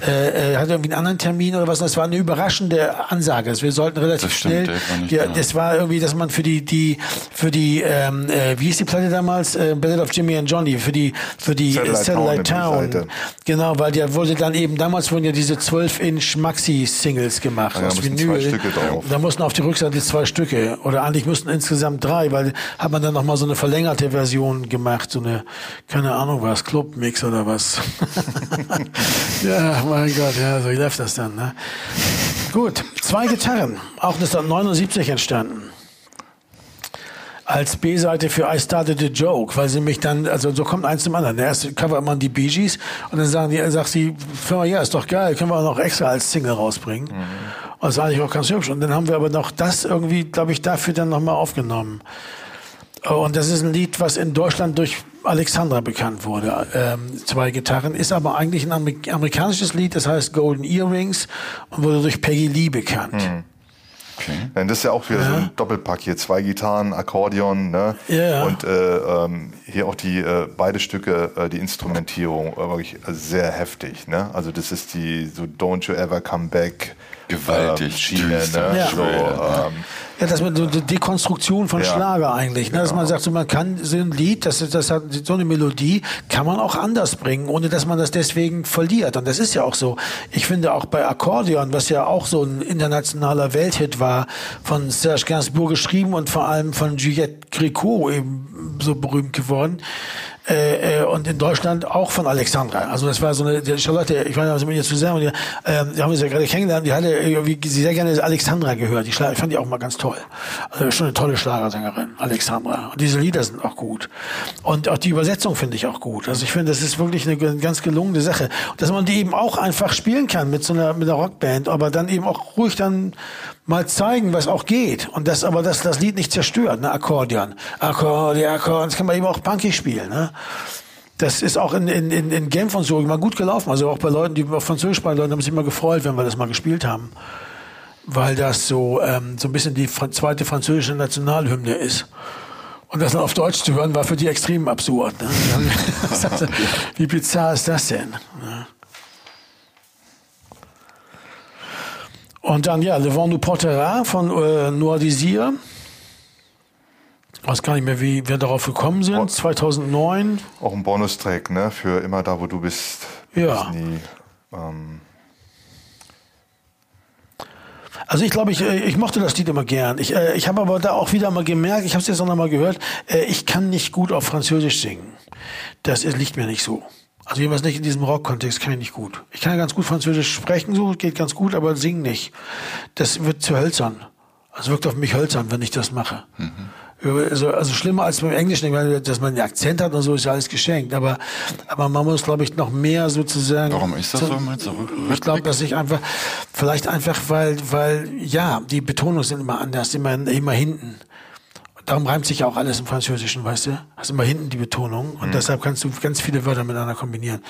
Äh, äh, hatte irgendwie einen anderen Termin oder was. Das war eine überraschende Ansage. Also wir sollten relativ Das stimmt, schnell. Nicht ja, da. das war irgendwie, dass man für die die für die ähm, äh, wie hieß die Platte damals äh, Ballad of Jimmy and Johnny für die für die Satellite äh, Satellite Town, Town, genau, weil der wurde dann eben damals wurden ja diese 12 Inch Maxi Singles gemacht Ja, da aus mussten Vinyl. zwei Stücke drauf. Da mussten auf die Rückseite zwei Stücke oder eigentlich mussten insgesamt drei, weil hat man dann noch mal so eine verlängerte Version gemacht, so eine keine Ahnung was Clubmix oder was. *laughs* ja, mein Gott, ja, so läuft das dann. Ne? Gut, zwei Gitarren, auch 1979 entstanden. Als B-Seite für I Started a Joke, weil sie mich dann, also so kommt eins zum anderen. Der erste Cover immer die Bee Gees und dann sagen die, sagt sie, Firma, ja, ist doch geil, können wir auch noch extra als Single rausbringen. Und das ist eigentlich auch ganz hübsch. Und dann haben wir aber noch das irgendwie, glaube ich, dafür dann nochmal aufgenommen. Und das ist ein Lied, was in Deutschland durch Alexandra bekannt wurde. Ähm, zwei Gitarren. Ist aber eigentlich ein Amer- amerikanisches Lied, das heißt Golden Earrings und wurde durch Peggy Lee bekannt. Okay. Denn das ist ja auch wieder so ein Doppelpack hier. Zwei Gitarren, Akkordeon, ne? Ja, ja. Und äh, ähm, hier auch die äh, beide Stücke, äh, die Instrumentierung, äh, wirklich sehr heftig, ne? Also das ist die so Don't You Ever Come Back. Gewaltig, ähm, Schiene, düster, ne? Ja. So, ähm, Ja, das mit so die Dekonstruktion von Ja. Schlager eigentlich. Ne? Dass man sagt, so, man kann so ein Lied, das, das hat so eine Melodie, kann man auch anders bringen, ohne dass man das deswegen verliert. Und das ist ja auch so. Ich finde auch bei Akkordeon, was ja auch so ein internationaler Welthit war, von Serge Gainsbourg geschrieben und vor allem von Juliette Gréco eben so berühmt geworden. Äh, äh, und in Deutschland auch von Alexandra. Also das war so eine, Charlotte, ich nicht, was mit ihr zusammen, die, äh, die haben uns ja gerade kennengelernt, die hatte irgendwie sie sehr gerne Alexandra gehört. Die Schla- ich fand die auch mal ganz toll. Also schon eine tolle Schlagersängerin, Alexandra. Und diese Lieder sind auch gut. Und auch die Übersetzung finde ich auch gut. Also ich finde, das ist wirklich eine ganz gelungene Sache. Und dass man die eben auch einfach spielen kann mit so einer, mit einer Rockband, aber dann eben auch ruhig dann mal zeigen, was auch geht. Und das aber das, das Lied nicht zerstört, ne? Akkordeon. Akkordeon, Akkordeon. Das kann man eben auch punkig spielen, ne? Das ist auch in, in, in in Genf und so immer gut gelaufen. Also auch bei Leuten, die auf Französisch sprechen, Leute haben sich immer gefreut, wenn wir das mal gespielt haben. Weil das so, ähm, so ein bisschen die zweite französische Nationalhymne ist. Und das dann auf Deutsch zu hören, war für die extrem absurd. Ne? *laughs* Wie bizarr ist das denn? Ne? Und dann, ja, Le Vent nous portera von äh, Noir Désir. Ich weiß gar nicht mehr, wie wir darauf gekommen sind. 2009. auch ein Bonustrack, ne? Für immer da, wo du bist. Ja. Nie, ähm, Also ich glaube, ich, äh, ich mochte das Lied immer gern. Ich, äh, ich habe aber da auch wieder mal gemerkt, ich habe es jetzt auch noch mal gehört, äh, ich kann nicht gut auf Französisch singen. Das ist, liegt mir nicht so. Also jedenfalls nicht in diesem Rock-Kontext kann ich nicht gut. Ich kann ganz gut Französisch sprechen, so geht ganz gut, aber singen nicht. Das wird zu hölzern. Also wirkt auf mich hölzern, wenn ich das mache. Mhm. Also, also schlimmer als beim Englischen, weil dass man einen Akzent hat und so ist ja alles geschenkt. Aber, aber man muss, glaube ich, noch mehr sozusagen. Warum ist das so? so? Ich glaube, dass ich einfach, vielleicht einfach, weil, weil, ja, die Betonungen sind immer anders, immer, immer hinten. Darum reimt sich ja auch alles im Französischen, weißt du? Hast immer hinten die Betonung und mhm. deshalb kannst du ganz viele Wörter miteinander kombinieren.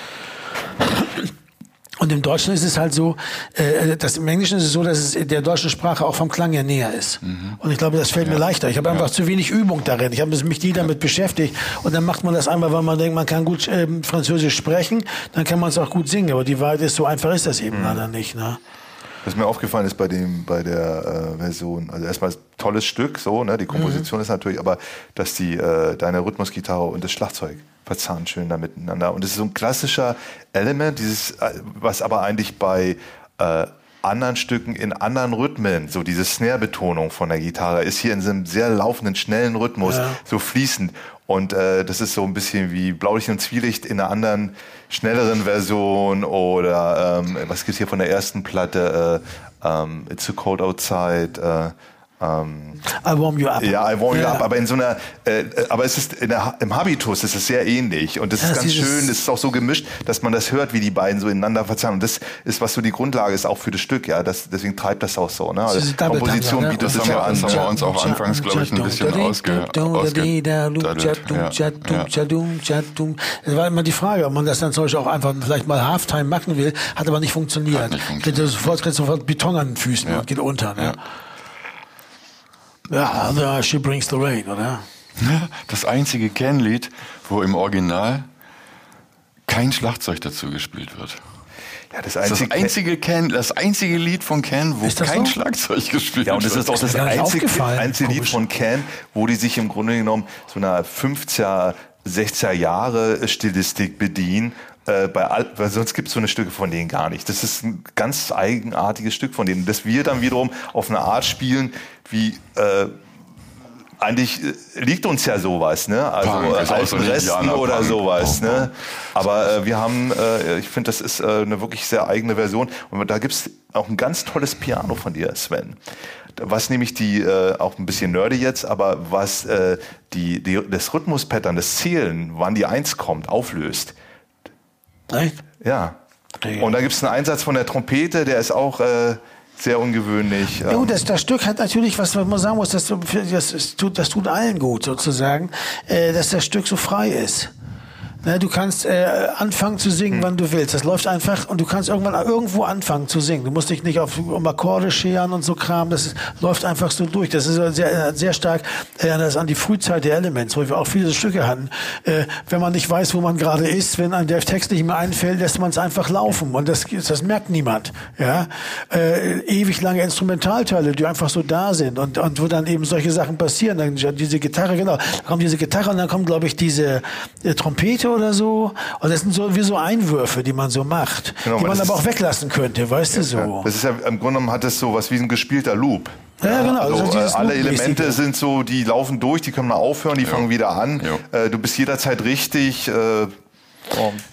Und im Deutschen ist es halt so, äh, dass im Englischen ist es so, dass es der deutschen Sprache auch vom Klang her näher ist. Mhm. Und ich glaube, das fällt ja. mir leichter. Ich habe einfach zu wenig Übung darin. Ich habe mich nie damit beschäftigt. Und dann macht man das einmal, weil man denkt, man kann gut äh, Französisch sprechen, dann kann man es auch gut singen. Aber die Wahrheit ist, so einfach ist das eben mhm. leider nicht. Ne? Was mir aufgefallen ist bei dem, bei der äh, Version, also erstmal tolles Stück, so, ne, die Komposition mhm. ist natürlich, aber dass die äh, deine Rhythmusgitarre und das Schlagzeug verzahnt schön da miteinander. Und es ist so ein klassischer Element, dieses, äh, was aber eigentlich bei äh, anderen Stücken in anderen Rhythmen, so diese Snare-Betonung von der Gitarre, ist hier in so einem sehr laufenden, schnellen Rhythmus, ja. so fließend. Und äh, das ist so ein bisschen wie Blaulicht und Zwielicht in einer anderen, schnelleren Version oder ähm, was gibt's hier von der ersten Platte? Äh, ähm, It's so cold outside. Äh, ähm, I warm you up. Ja, I warm you ja. up. Aber in so einer, äh, aber es ist der, im Habitus ist es sehr ähnlich und das ja, ist ganz schön. Es ist auch so gemischt, dass man das hört, wie die beiden so ineinander verzahnen. Und das ist, was so die Grundlage ist, auch für das Stück. Ja, das, deswegen treibt das auch so. Ne? Also die Komposition bietet das, das ja an. Das haben wir uns auch anfangs, glaube ich, ein bisschen ausge, Es war immer die Frage, ob man das dann zum Beispiel auch einfach vielleicht mal Halftime machen will, hat aber nicht funktioniert. Hat nicht funktioniert. Sofort, sofort Beton an den Füßen und geht unter. Ne? Ja, the She Brings the Rain, oder? Das einzige Ken-Lied, wo im Original kein Schlagzeug dazu gespielt wird. Ja, das einzige, das einzige Ken, das einzige Lied von Ken, wo kein so? Schlagzeug gespielt wird. Ja, und es ist auch das, das einzige, einzige Lied von Ken, wo die sich im Grunde genommen so einer 50er, 60er Jahre Stilistik bedienen äh, bei all, weil sonst gibt es so eine Stücke von denen gar nicht. Das ist ein ganz eigenartiges Stück von denen, das wir dann wiederum auf eine Art spielen, wie äh, eigentlich äh, liegt uns ja sowas, ne? Also äh, alten Resten oder Punk. sowas, ne? Aber äh, wir haben, äh, ich finde, das ist äh, eine wirklich sehr eigene Version. Und da gibt's auch ein ganz tolles Piano von dir, Sven. Was nämlich die, äh, auch ein bisschen nerdy jetzt, aber was äh, die, die, das Rhythmuspattern, das Zählen, wann die Eins kommt, auflöst. Echt? Ja. Und da gibt es einen Einsatz von der Trompete, der ist auch äh, sehr ungewöhnlich. Jo, das, das Stück hat natürlich, was man sagen muss, das, das, tut, das tut allen gut sozusagen, äh, dass das Stück so frei ist. Ne, du kannst äh, anfangen zu singen, hm. wann du willst. Das läuft einfach und du kannst irgendwann irgendwo anfangen zu singen. Du musst dich nicht auf um Akkorde scheren und so Kram. Das ist, läuft einfach so durch. Das ist sehr, sehr stark äh, das an die Frühzeit der Elements, wo wir auch viele Stücke hatten. Äh, wenn man nicht weiß, wo man gerade ist, wenn einem der Text nicht mehr einfällt, lässt man es einfach laufen und das, das merkt niemand. Ja, äh, ewig lange Instrumentalteile, die einfach so da sind und und wo dann eben solche Sachen passieren. Dann diese Gitarre, genau, da kommt diese Gitarre und dann kommt, glaube ich, diese äh, Trompete oder so. Und das sind so wie so Einwürfe, die man so macht, genau, die man aber auch weglassen könnte, weißt ja, du so. Das ist ja im Grunde genommen hat es so was wie ein gespielter Loop. Ja, genau. Also, also alle Elemente sind so, die laufen durch, die können mal aufhören, die ja. fangen wieder an. Ja. Äh, du bist jederzeit richtig. Äh,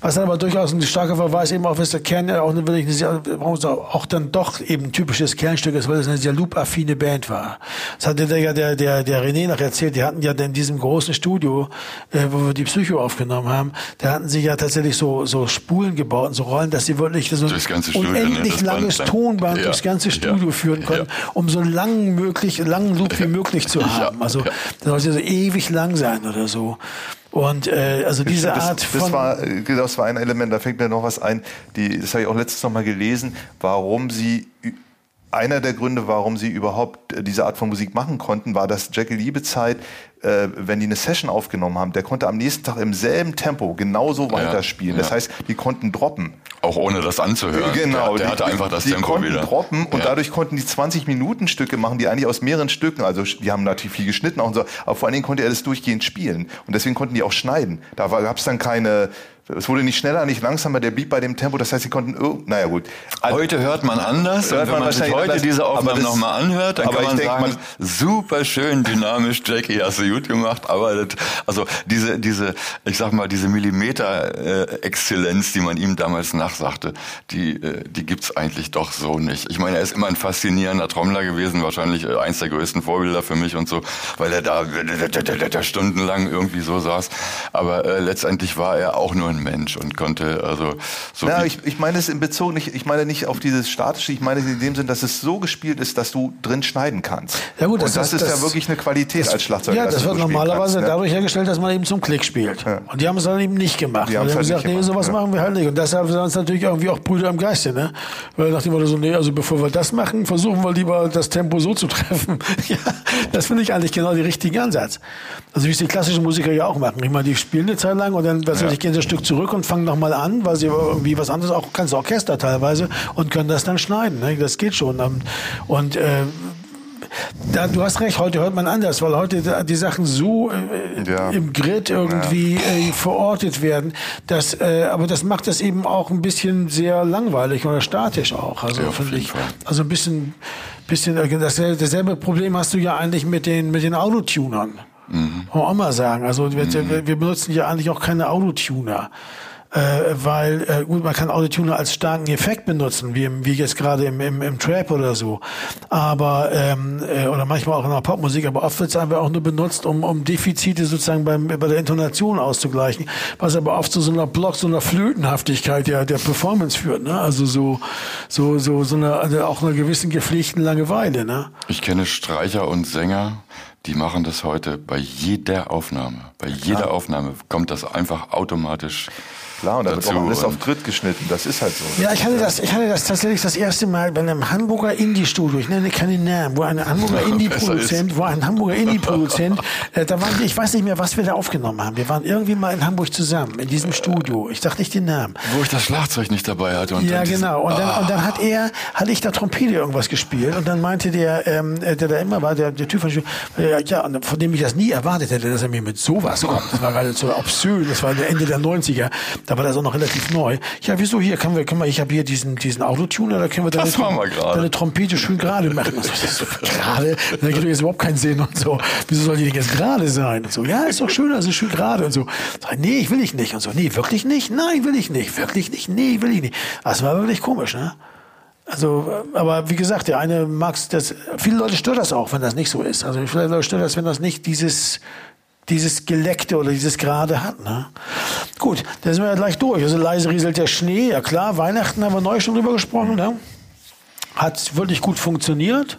was dann aber durchaus ein starker Verweis eben auf ist der Kern, auch, wirklich sehr, auch dann doch eben ein typisches Kernstück ist, weil es eine sehr loop-affine Band war. Das hatte der, der, der, der René noch erzählt, die hatten ja in diesem großen Studio, äh, wo wir die Psycho aufgenommen haben, da hatten sie ja tatsächlich so, so Spulen gebaut und so Rollen, dass sie wirklich so ein unendlich ne? langes Band, Tonband ja. durchs ganze Studio ja. führen konnten, ja. um so lang möglich, langen Loop wie möglich zu haben. Also das sollte so ewig lang sein oder so. Und äh, also diese das, Art von... Das war, das war ein Element, da fängt mir noch was ein, die, das habe ich auch letztens noch mal gelesen, warum sie einer der Gründe, warum sie überhaupt diese Art von Musik machen konnten, war, dass Jackie Liebezeit, äh, wenn die eine Session aufgenommen haben, der konnte am nächsten Tag im selben Tempo genauso weiterspielen. Ja, ja. Das heißt, die konnten droppen. Auch ohne das anzuhören. Genau. Der, der hatte einfach das die Tempo konnten wieder. droppen und ja. dadurch konnten die 20 Minuten Stücke machen, die eigentlich aus mehreren Stücken, also die haben natürlich viel geschnitten auch und so, aber vor allen Dingen konnte er das durchgehend spielen und deswegen konnten die auch schneiden. Da gab es dann keine Es wurde nicht schneller, nicht langsamer, der blieb bei dem Tempo. Das heißt, sie konnten, oh, naja gut. Heute hört man anders. Hört und wenn man man sich heute anders, diese das- nochmal anhört, dann aber kann ich man denk, sagen, super schön, dynamisch, Jackie, hast du gut gemacht. Aber das, also diese, diese, ich sag mal, diese Millimeter-Exzellenz, die man ihm damals nachsagte, die, äh, die gibt's eigentlich doch so nicht. Ich meine, er ist immer ein faszinierender Trommler gewesen, wahrscheinlich äh, eins der größten Vorbilder für mich und so, weil er da, da stundenlang irgendwie so saß. Aber äh, letztendlich war er auch nur ein Mensch und konnte also so Ja, ich, ich meine es in Bezug nicht, ich meine nicht auf dieses statische, ich meine es in dem Sinn, dass es so gespielt ist, dass du drin schneiden kannst. Ja gut, das und das, heißt, ist das- ja wirklich eine Qualität als Schlagzeuger. Ja, das wird normalerweise kannst, ne? dadurch hergestellt, dass man eben zum Klick spielt. Ja. Und die haben es dann eben nicht gemacht. Die haben halt gesagt, nee, sowas ja. machen wir halt nicht. Und deshalb sind es natürlich irgendwie auch Brüder im Geiste, ne? Weil nach dem Motto so, nee, also bevor wir das machen, versuchen wir lieber das Tempo so zu treffen. *laughs* ja, das finde ich eigentlich genau den richtigen Ansatz. Also wie es die klassischen Musiker ja auch machen. Ich meine, die spielen eine Zeit lang und dann was weiß ich, gehen sie ein Stück zurück und fangen nochmal an, weil sie irgendwie was anderes, auch ganze Orchester teilweise, und können das dann schneiden. Ne? Das geht schon. Und äh, da, du hast recht, heute hört man anders, weil heute die Sachen so äh, Ja. im Grid irgendwie äh, verortet werden. Das, äh, aber das macht das eben auch ein bisschen sehr langweilig oder statisch auch. Also Ja, finde ich. Fall. Also ein bisschen, bisschen dasselbe, dasselbe Problem hast du ja eigentlich mit den mit den Autotunern. Mhm. Kann man auch mal sagen. Also wir, wir- wir benutzen ja eigentlich auch keine Autotuner. Äh, weil, äh, gut, man kann Autotuner als starken Effekt benutzen, wie, im, wie jetzt gerade im, im, im Trap oder so. Aber, ähm, äh, oder manchmal auch in der Popmusik, aber oft wird es einfach auch nur benutzt, um, um Defizite sozusagen beim, bei der Intonation auszugleichen, was aber oft zu so einer Block, so einer Flötenhaftigkeit der, der Performance führt, ne? Also so, so, so, so eine, also auch einer gewissen gepflegten Langeweile, ne? Ich kenne Streicher und Sänger, die machen das heute bei jeder Aufnahme. Bei jeder Aufnahme kommt das einfach automatisch Klar, und da wird auch alles auf und- Grid geschnitten. Das ist halt so. Ja, ich hatte das, ich hatte das tatsächlich das erste Mal bei einem Hamburger Indie-Studio, ich nenne keinen Namen, wo ein Hamburger Indie-Produzent, wo ein Hamburger Indie-Produzent, äh, da waren wir, ich weiß nicht mehr, was wir da aufgenommen haben. Wir waren irgendwie mal in Hamburg zusammen, in diesem Studio. Ich sag nicht den Namen. Wo ich das Schlagzeug nicht dabei hatte. Und Ja, dann diesen- genau. Und dann, Ah. und dann hat er, hatte ich da Trompete irgendwas gespielt und dann meinte der, ähm, der da immer war, der, der Typ von, äh, ja, und von dem ich das nie erwartet hätte, dass er mir mit sowas kommt. Das war gerade so obszön, das war Ende der 90er. Da war das auch noch relativ neu. Ja, wieso hier, können wir, können wir, ich habe hier diesen, diesen Autotuner, da können wir deine, Das machen wir deine Trompete schön gerade machen. So, *laughs* das ist gerade, da gibt jetzt überhaupt keinen Sinn und so. Wieso soll die denn jetzt gerade sein? Und so, ja, ist doch schön, also schön gerade und so. Sag, nee, ich will ich nicht. Und so, nee, wirklich nicht? Nein, will ich nicht. Wirklich nicht? Nee, will ich nicht. Das war wirklich komisch, ne? Also, aber wie gesagt, der eine mag's, das, viele Leute stört das auch, wenn das nicht so ist. Also, viele Leute stört das, wenn das nicht dieses, dieses Geleckte oder dieses Gerade hat, ne? Gut, da sind wir ja gleich durch. Also, leise rieselt der Schnee, ja klar, Weihnachten haben wir neu schon drüber gesprochen, ne? Hat wirklich gut funktioniert.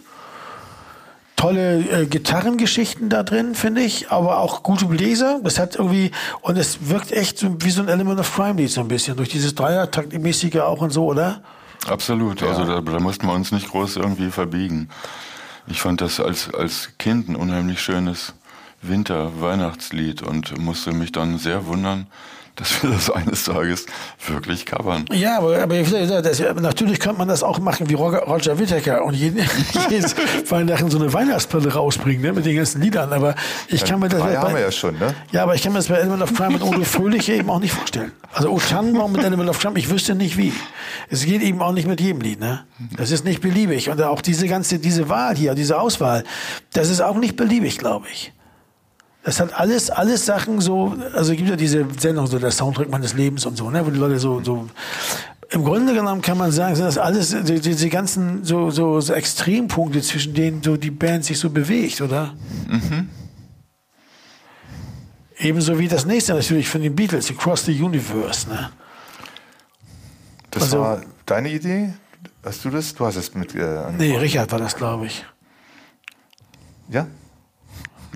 Tolle äh, Gitarrengeschichten da drin, finde ich, aber auch gute Bläser. Das hat irgendwie, und es wirkt echt so, wie so ein Element of Crime Lied so ein bisschen, durch dieses Dreiertaktmäßige auch und so, oder? Absolut. Also da, da mussten wir uns nicht groß irgendwie verbiegen. Ich fand das als, als Kind ein unheimlich schönes Winter-Weihnachtslied und musste mich dann sehr wundern, dass wir das eines Tages wirklich covern. Ja, aber, aber das, natürlich könnte man das auch machen wie Roger, Whittaker und jeden, *laughs* jedes Weihnachten so eine Weihnachtsplatte rausbringen, ne, mit den ganzen Liedern. Aber ich kann mir das bei, haben wir ja schon, ne? Ja, aber ich kann mir das bei Element of Crime mit Udo Fröhlich eben auch nicht vorstellen. Also O Tannenbaum mit Element of Crime, ich wüsste nicht wie. Es geht eben auch nicht mit jedem Lied, ne? Das ist nicht beliebig. Und auch diese ganze, diese Wahl hier, diese Auswahl, das ist auch nicht beliebig, glaube ich. Das hat alles, alles Sachen so, also gibt ja diese Sendung, so der Soundtrack meines Lebens und so, ne, wo die Leute so, so, im Grunde genommen kann man sagen, sind das alles, die- diese ganzen, so, so, so Extrempunkte, zwischen denen so die Band sich so bewegt, oder? Ebenso wie das nächste natürlich von den Beatles, Across the Universe, ne? Das Also- war deine Idee? Hast du das? Du hast es mit. Äh, Nee, Richard war das, glaube ich. Ja?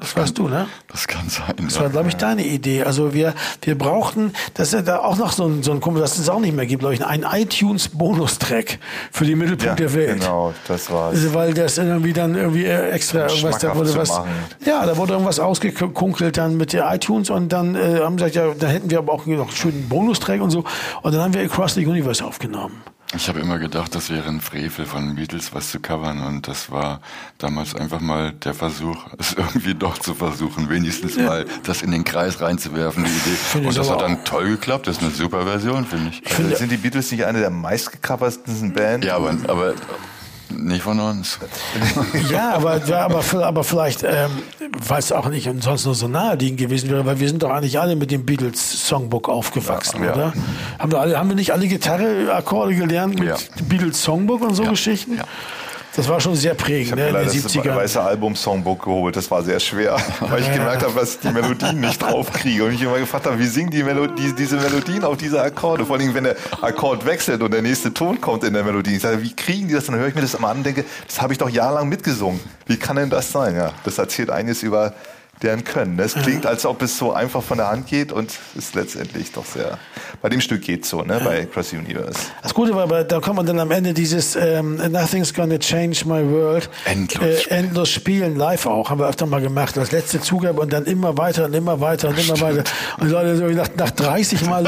Das warst du, ne? Das kann sein. Das war, glaube ich, deine Idee. Also wir, wir brauchten, dass es da auch noch so ein, so ein Kumpel, das es auch nicht mehr gibt, glaube ich, ein iTunes-Bonustrack für die Mittelpunkt Ja, der Welt. genau, das war's. Also, weil das irgendwie dann irgendwie äh, extra irgendwas, da wurde was, machen. ja, da wurde irgendwas ausgekunkelt dann mit der iTunes und dann äh, haben sie gesagt, ja, da hätten wir aber auch noch einen schönen Bonustrack und so und dann haben wir Across the Universe aufgenommen. Ich habe immer gedacht, das wäre ein Frevel von Beatles, was zu covern. Und das war damals einfach mal der Versuch, *laughs* es irgendwie doch zu versuchen, wenigstens ja. mal das in den Kreis reinzuwerfen, die Idee. Find und das hat dann toll geklappt. Das ist eine super Version, finde ich. ich finde, sind die Beatles nicht eine der meistgecoversten Bands? Ja, aber, aber nicht von uns. ja, aber, aber, aber vielleicht, ähm, weil es auch nicht sonst nur so naheliegend gewesen wäre, weil wir sind doch eigentlich alle mit dem Beatles Songbook aufgewachsen, ja, oder? Ja. Haben, wir alle, haben wir nicht alle Gitarre-Akkorde gelernt mit ja. Beatles Songbook und so Geschichten? Ja. Das war schon sehr prägend, ne, in den 70ern. das weiße Album-Songbook geholt. Das war sehr schwer, *laughs* weil ich gemerkt habe, dass ich die Melodien nicht draufkriege. Und ich immer gefragt habe, wie singen die Melodie, diese Melodien auf diese Akkorde? Vor allem, wenn der Akkord wechselt und der nächste Ton kommt in der Melodie. Ich sage, wie kriegen die das? Dann höre ich mir das immer an und denke, das habe ich doch jahrelang mitgesungen. Wie kann denn das sein? Ja, das erzählt einiges über deren Können. Es klingt, als ob es so einfach von der Hand geht und ist letztendlich doch sehr. Bei dem Stück geht so, ne? Bei Cross Universe. Das Gute war, aber da kommt man dann am Ende dieses ähm, Nothing's Gonna Change My World endlos, äh, spielen. endlos spielen live auch haben wir öfter mal gemacht. Das letzte Zugabe und dann immer weiter und immer weiter und immer weiter. Und die Leute so nach, nach 30 Mal,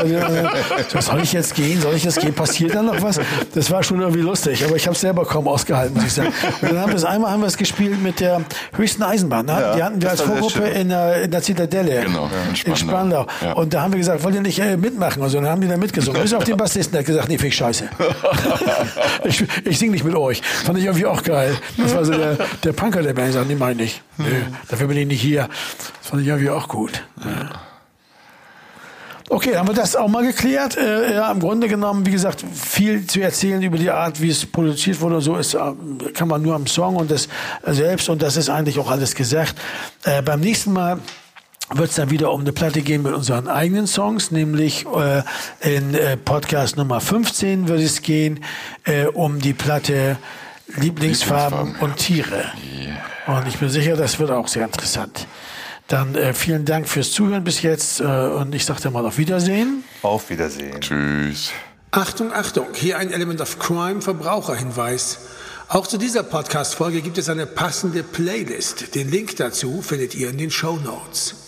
so, soll ich jetzt gehen? Soll ich jetzt gehen? Passiert dann noch was? Das war schon irgendwie lustig, aber ich habe es selber kaum ausgehalten, muss ich sagen. Und dann haben wir es einmal haben wir es gespielt mit der höchsten Eisenbahn. Ne? Ja, die hatten wir als Vorgruppe in der, in der Zitadelle. Genau, in Spandau. In Spandau. Ja. Und da haben wir gesagt, wollt ihr nicht äh, mitmachen? Und so, dann haben die da mitgesungen. Bis auf den Bassisten, der hat gesagt, nee, finde ich scheiße. *laughs* ich ich singe nicht mit euch. Fand ich irgendwie auch geil. Das war so der, der Punker der Band. Ich sage, nee, meine ich. Nee, dafür bin ich nicht hier. Das fand ich irgendwie auch gut. Ja. Okay, dann haben wir das auch mal geklärt. Äh, ja, im Grunde genommen, wie gesagt, viel zu erzählen über die Art, wie es produziert wurde und so ist, äh, kann man nur am Song und das selbst und das ist eigentlich auch alles gesagt. Äh, beim nächsten Mal wird es dann wieder um eine Platte gehen mit unseren eigenen Songs, nämlich äh, in äh, Podcast Nummer 15 wird es gehen äh, um die Platte Lieblingsfarben, Lieblingsfarben. und Tiere. Yeah. Und ich bin sicher, das wird auch sehr interessant. Dann äh, vielen Dank fürs Zuhören bis jetzt äh, und ich sage mal auf Wiedersehen. Auf Wiedersehen. Tschüss. Achtung, Achtung, hier ein Element of Crime Verbraucherhinweis. Auch zu dieser Podcast-Folge gibt es eine passende Playlist. Den Link dazu findet ihr in den Show Notes.